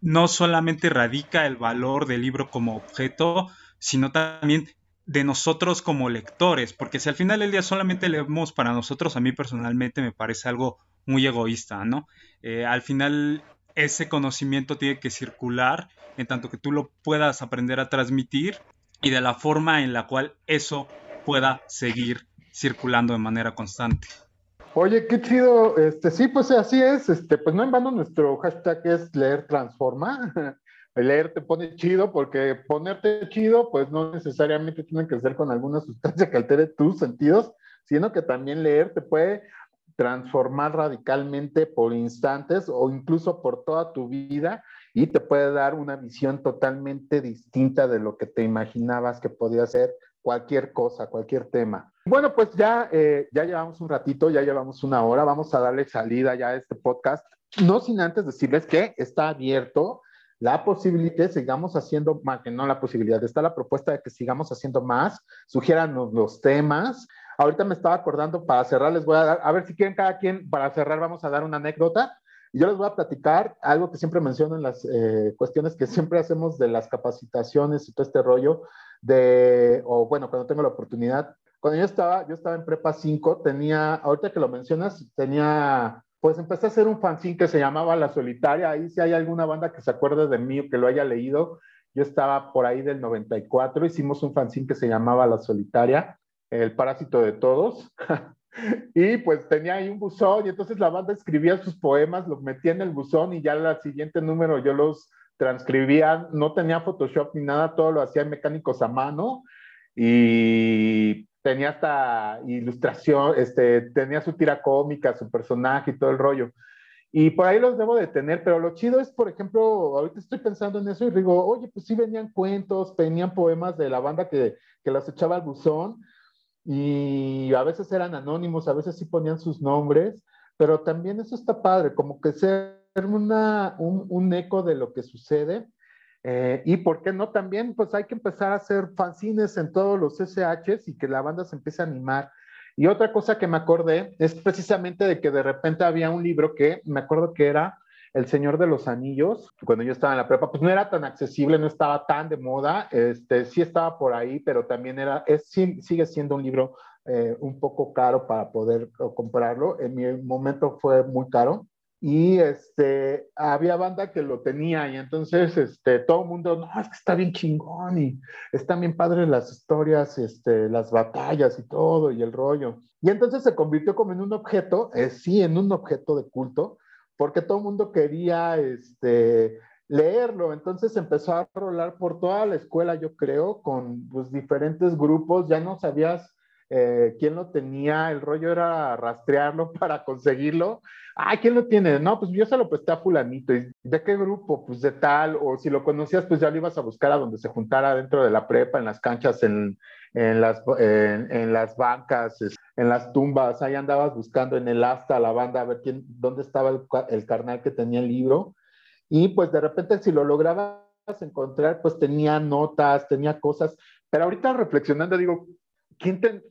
no solamente radica el valor del libro como objeto, sino también de nosotros como lectores, porque si al final del día solamente leemos para nosotros, a mí personalmente me parece algo muy egoísta, ¿no? Eh, al final ese conocimiento tiene que circular en tanto que tú lo puedas aprender a transmitir y de la forma en la cual eso pueda seguir circulando de manera constante. Oye, qué chido. Este, sí, pues así es. Este, pues no en vano nuestro hashtag es leer transforma. leer te pone chido porque ponerte chido, pues no necesariamente tiene que ser con alguna sustancia que altere tus sentidos, sino que también leer te puede transformar radicalmente por instantes o incluso por toda tu vida y te puede dar una visión totalmente distinta de lo que te imaginabas que podía ser cualquier cosa, cualquier tema. Bueno, pues ya, eh, ya llevamos un ratito, ya llevamos una hora, vamos a darle salida ya a este podcast. No sin antes decirles que está abierto la posibilidad sigamos haciendo más, que no la posibilidad, está la propuesta de que sigamos haciendo más, sugiéranos los temas. Ahorita me estaba acordando, para cerrar les voy a dar, a ver si quieren cada quien, para cerrar vamos a dar una anécdota. Y yo les voy a platicar algo que siempre menciono en las eh, cuestiones que siempre hacemos de las capacitaciones y todo este rollo de, o bueno, cuando tengo la oportunidad. Cuando yo estaba, yo estaba en prepa 5, tenía, ahorita que lo mencionas, tenía pues empecé a hacer un fanzine que se llamaba La Solitaria. Ahí si hay alguna banda que se acuerde de mí o que lo haya leído, yo estaba por ahí del 94, hicimos un fanzine que se llamaba La Solitaria, El Parásito de Todos. y pues tenía ahí un buzón y entonces la banda escribía sus poemas, los metía en el buzón y ya al siguiente número yo los transcribía, no tenía Photoshop ni nada, todo lo hacía mecánicos a mano y tenía hasta ilustración, este, tenía su tira cómica, su personaje y todo el rollo. Y por ahí los debo de tener, pero lo chido es, por ejemplo, ahorita estoy pensando en eso y digo, oye, pues sí venían cuentos, venían poemas de la banda que, que los echaba al buzón y a veces eran anónimos, a veces sí ponían sus nombres, pero también eso está padre, como que ser una, un, un eco de lo que sucede eh, y por qué no también, pues hay que empezar a hacer fanzines en todos los SHs y que la banda se empiece a animar. Y otra cosa que me acordé es precisamente de que de repente había un libro que me acuerdo que era El Señor de los Anillos, cuando yo estaba en la prepa, pues no era tan accesible, no estaba tan de moda, este, sí estaba por ahí, pero también era, es, sigue siendo un libro eh, un poco caro para poder comprarlo. En mi momento fue muy caro y este, había banda que lo tenía y entonces este, todo el mundo, no, es que está bien chingón y están bien padres las historias, este, las batallas y todo y el rollo. Y entonces se convirtió como en un objeto, eh, sí, en un objeto de culto, porque todo el mundo quería este, leerlo. Entonces empezó a rolar por toda la escuela, yo creo, con pues, diferentes grupos, ya no sabías eh, quién lo tenía, el rollo era rastrearlo para conseguirlo. Ah, ¿quién lo tiene? No, pues yo se lo presté a fulanito. ¿Y de qué grupo? Pues de tal, o si lo conocías, pues ya lo ibas a buscar a donde se juntara dentro de la prepa, en las canchas, en, en las, en, las bancas, en las tumbas, ahí andabas buscando en el asta la banda a ver quién, dónde estaba el, el carnal que tenía el libro. Y pues de repente si lo lograbas encontrar, pues tenía notas, tenía cosas. Pero ahorita reflexionando digo,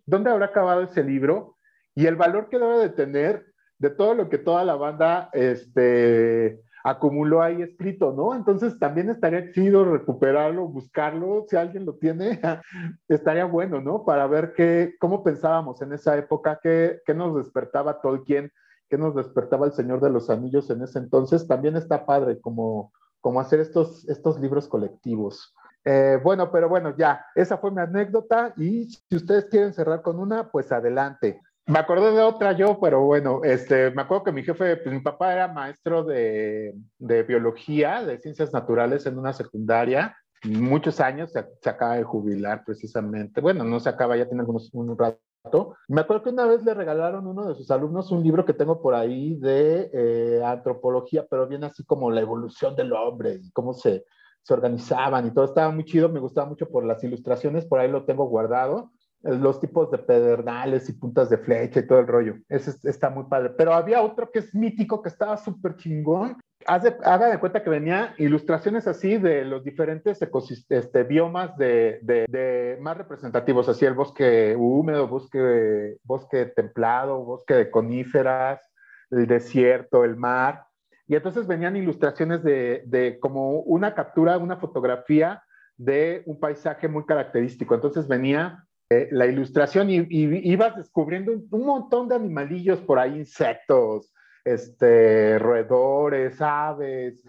¿dónde habrá acabado ese libro? Y el valor que debe de tener de todo lo que toda la banda este, acumuló ahí escrito, ¿no? Entonces también estaría chido recuperarlo, buscarlo, si alguien lo tiene, estaría bueno, ¿no? Para ver qué, cómo pensábamos en esa época, qué, nos despertaba Tolkien, qué nos despertaba el Señor de los Anillos en ese entonces. También está padre como, como hacer estos, estos libros colectivos. Eh, bueno, pero bueno, ya, esa fue mi anécdota y si ustedes quieren cerrar con una, pues adelante. Me acordé de otra yo, pero bueno, este, me acuerdo que mi jefe, pues mi papá era maestro de, biología, de ciencias naturales en una secundaria, muchos años, se, acaba de jubilar precisamente. Bueno, no se acaba, ya tiene algunos, un rato. Me acuerdo que una vez le regalaron a uno de sus alumnos un libro que tengo por ahí de eh, antropología, pero viene así como la evolución del hombre y cómo se, se organizaban y todo estaba muy chido, me gustaba mucho por las ilustraciones, por ahí lo tengo guardado, eh, los tipos de pedernales y puntas de flecha y todo el rollo, ese está muy padre, pero había otro que es mítico, que estaba súper chingón, haga de cuenta que venía ilustraciones así de los diferentes este, biomas de, de, de, más representativos, así el bosque húmedo, bosque, bosque templado, bosque de coníferas, el desierto, el mar, y entonces venían ilustraciones de, como una captura, una fotografía de un paisaje muy característico. Entonces venía eh, la ilustración y, ibas descubriendo un, montón de animalillos por ahí, insectos, este, roedores, aves,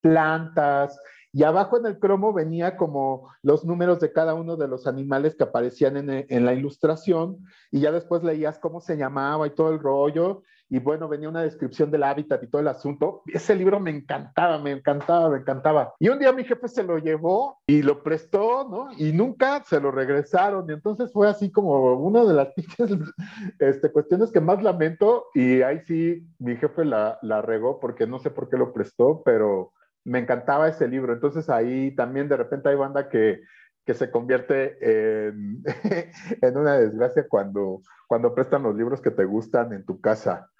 plantas. Y abajo en el cromo venía como los números de cada uno de los animales que aparecían en la ilustración y ya después leías cómo se llamaba y todo el rollo y bueno, venía una descripción del hábitat y todo el asunto. Ese libro me encantaba, me encantaba, me encantaba. Y un día mi jefe se lo llevó y lo prestó, ¿no? Y nunca se lo regresaron. Y entonces fue así como una de las este, cuestiones que más lamento. Y ahí sí, mi jefe la, la regó porque no sé por qué lo prestó, pero me encantaba ese libro. Entonces ahí también de repente hay banda que que se convierte en, en una desgracia cuando, cuando prestan los libros que te gustan en tu casa.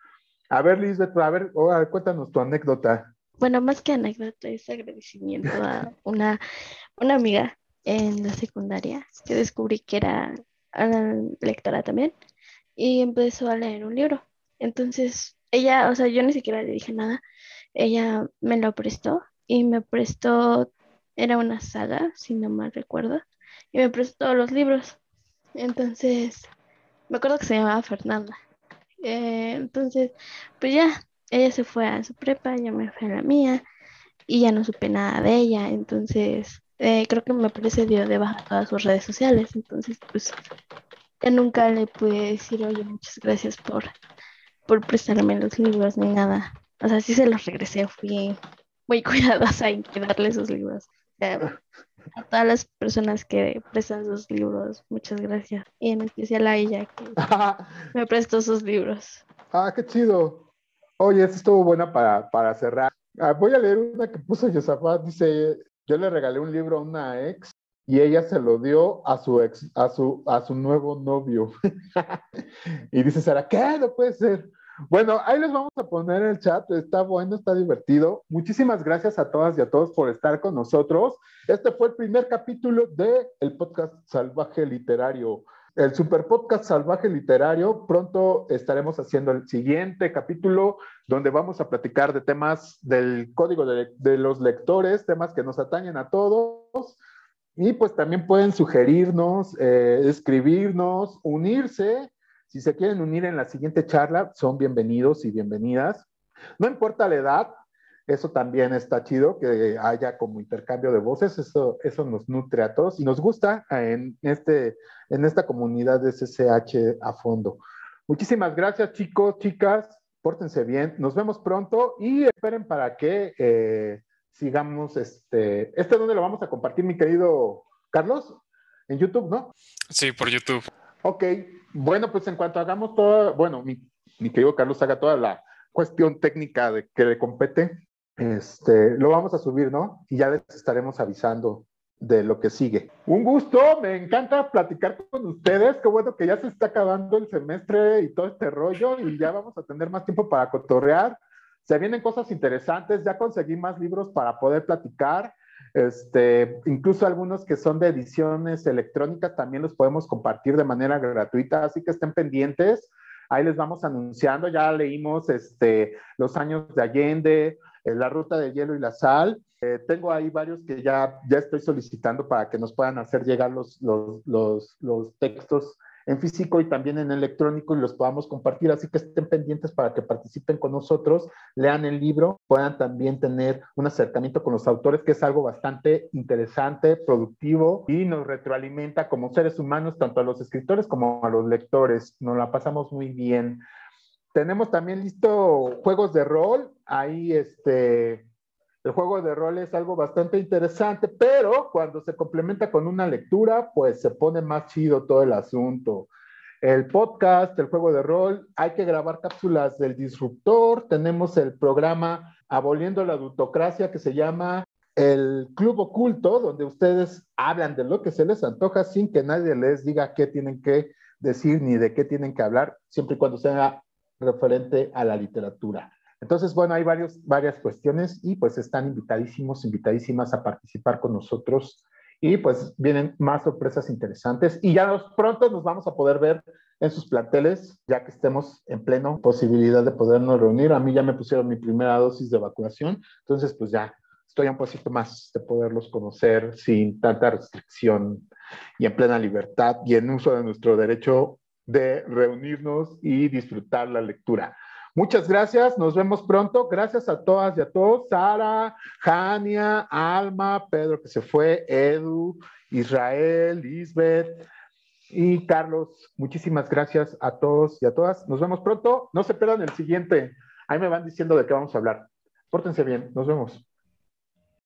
A ver, Lisbeth, a ver, cuéntanos tu anécdota. Bueno, más que anécdota, es agradecimiento a una, una amiga en la secundaria que descubrí que era lectora también y empezó a leer un libro. Entonces, ella, o sea, yo ni siquiera le dije nada, ella me lo prestó y me prestó, era una saga, si no mal recuerdo, y me prestó los libros. Entonces, me acuerdo que se llamaba Fernanda. Eh, entonces, pues ya, ella se fue a su prepa, yo me fui a la mía y ya no supe nada de ella. Entonces, eh, creo que me parece dio de todas sus redes sociales. Entonces, pues, ya nunca le pude decir, oye, muchas gracias por, por prestarme los libros ni nada. O sea, sí se los regresé, fui muy cuidadosa en darle sus libros. A todas las personas que prestan sus libros, muchas gracias. Y en especial a ella que me prestó sus libros. Ah, qué chido. Oye, esto estuvo buena para, para cerrar. Ah, voy a leer una que puso Yosafat. Dice, yo le regalé un libro a una ex y ella se lo dio a su ex, a su, a su nuevo novio. y dice Sara, ¿qué? No puede ser. Bueno, ahí les vamos a poner el chat, está bueno, está divertido. Muchísimas gracias a todas y a todos por estar con nosotros. Este fue el primer capítulo del el podcast Salvaje Literario. El super podcast Salvaje Literario, pronto estaremos haciendo el siguiente capítulo donde vamos a platicar de temas del código de, de los lectores, temas que nos atañen a todos. Y pues también pueden sugerirnos, eh, escribirnos, unirse si se quieren unir en la siguiente charla, son bienvenidos y bienvenidas. No importa la edad, eso también está chido, que haya como intercambio de voces, eso, eso nos nutre a todos y nos gusta en, este, en esta comunidad de SSH a fondo. Muchísimas gracias chicos, chicas, pórtense bien, nos vemos pronto y esperen para que eh, sigamos, este, ¿este dónde lo vamos a compartir, mi querido Carlos? En YouTube, ¿no? Sí, por YouTube. Ok, bueno, pues en cuanto hagamos todo, bueno, mi, querido Carlos haga toda la cuestión técnica de que le compete, este, lo vamos a subir, ¿no? Y ya les estaremos avisando de lo que sigue. Un gusto, me encanta platicar con ustedes, qué bueno que ya se está acabando el semestre y todo este rollo y ya vamos a tener más tiempo para cotorrear. Se vienen cosas interesantes, ya conseguí más libros para poder platicar. Este, incluso algunos que son de ediciones electrónicas también los podemos compartir de manera gratuita, así que estén pendientes. Ahí les vamos anunciando, ya leímos este, Los años de Allende, eh, La ruta de hielo y la sal. Eh, tengo ahí varios que ya, ya estoy solicitando para que nos puedan hacer llegar los, los, los, los textos en físico y también en electrónico y los podamos compartir. Así que estén pendientes para que participen con nosotros, lean el libro, puedan también tener un acercamiento con los autores, que es algo bastante interesante, productivo y nos retroalimenta como seres humanos, tanto a los escritores como a los lectores. Nos la pasamos muy bien. Tenemos también listo juegos de rol. Ahí este, el juego de rol es algo bastante interesante, pero cuando se complementa con una lectura, pues se pone más chido todo el asunto. El podcast, el juego de rol, hay que grabar cápsulas del disruptor. Tenemos el programa Aboliendo la Adultocracia que se llama el Club Oculto, donde ustedes hablan de lo que se les antoja sin que nadie les diga qué tienen que decir ni de qué tienen que hablar, siempre y cuando sea referente a la literatura. Entonces, bueno, hay varios, varias cuestiones y pues están invitadísimos, invitadísimas a participar con nosotros y pues vienen más sorpresas interesantes y ya pronto nos vamos a poder ver en sus planteles, ya que estemos en pleno posibilidad de podernos reunir. A mí ya me pusieron mi primera dosis de vacunación, entonces pues ya estoy un poquito más de poderlos conocer sin tanta restricción y en plena libertad y en uso de nuestro derecho de reunirnos y disfrutar la lectura. Muchas gracias, nos vemos pronto. Gracias a todas y a todos. Sara, Jania, Alma, Pedro que se fue, Edu, Israel, Lisbeth y Carlos. Muchísimas gracias a todos y a todas. Nos vemos pronto. No se pierdan el siguiente. Ahí me van diciendo de qué vamos a hablar. Pórtense bien. Nos vemos.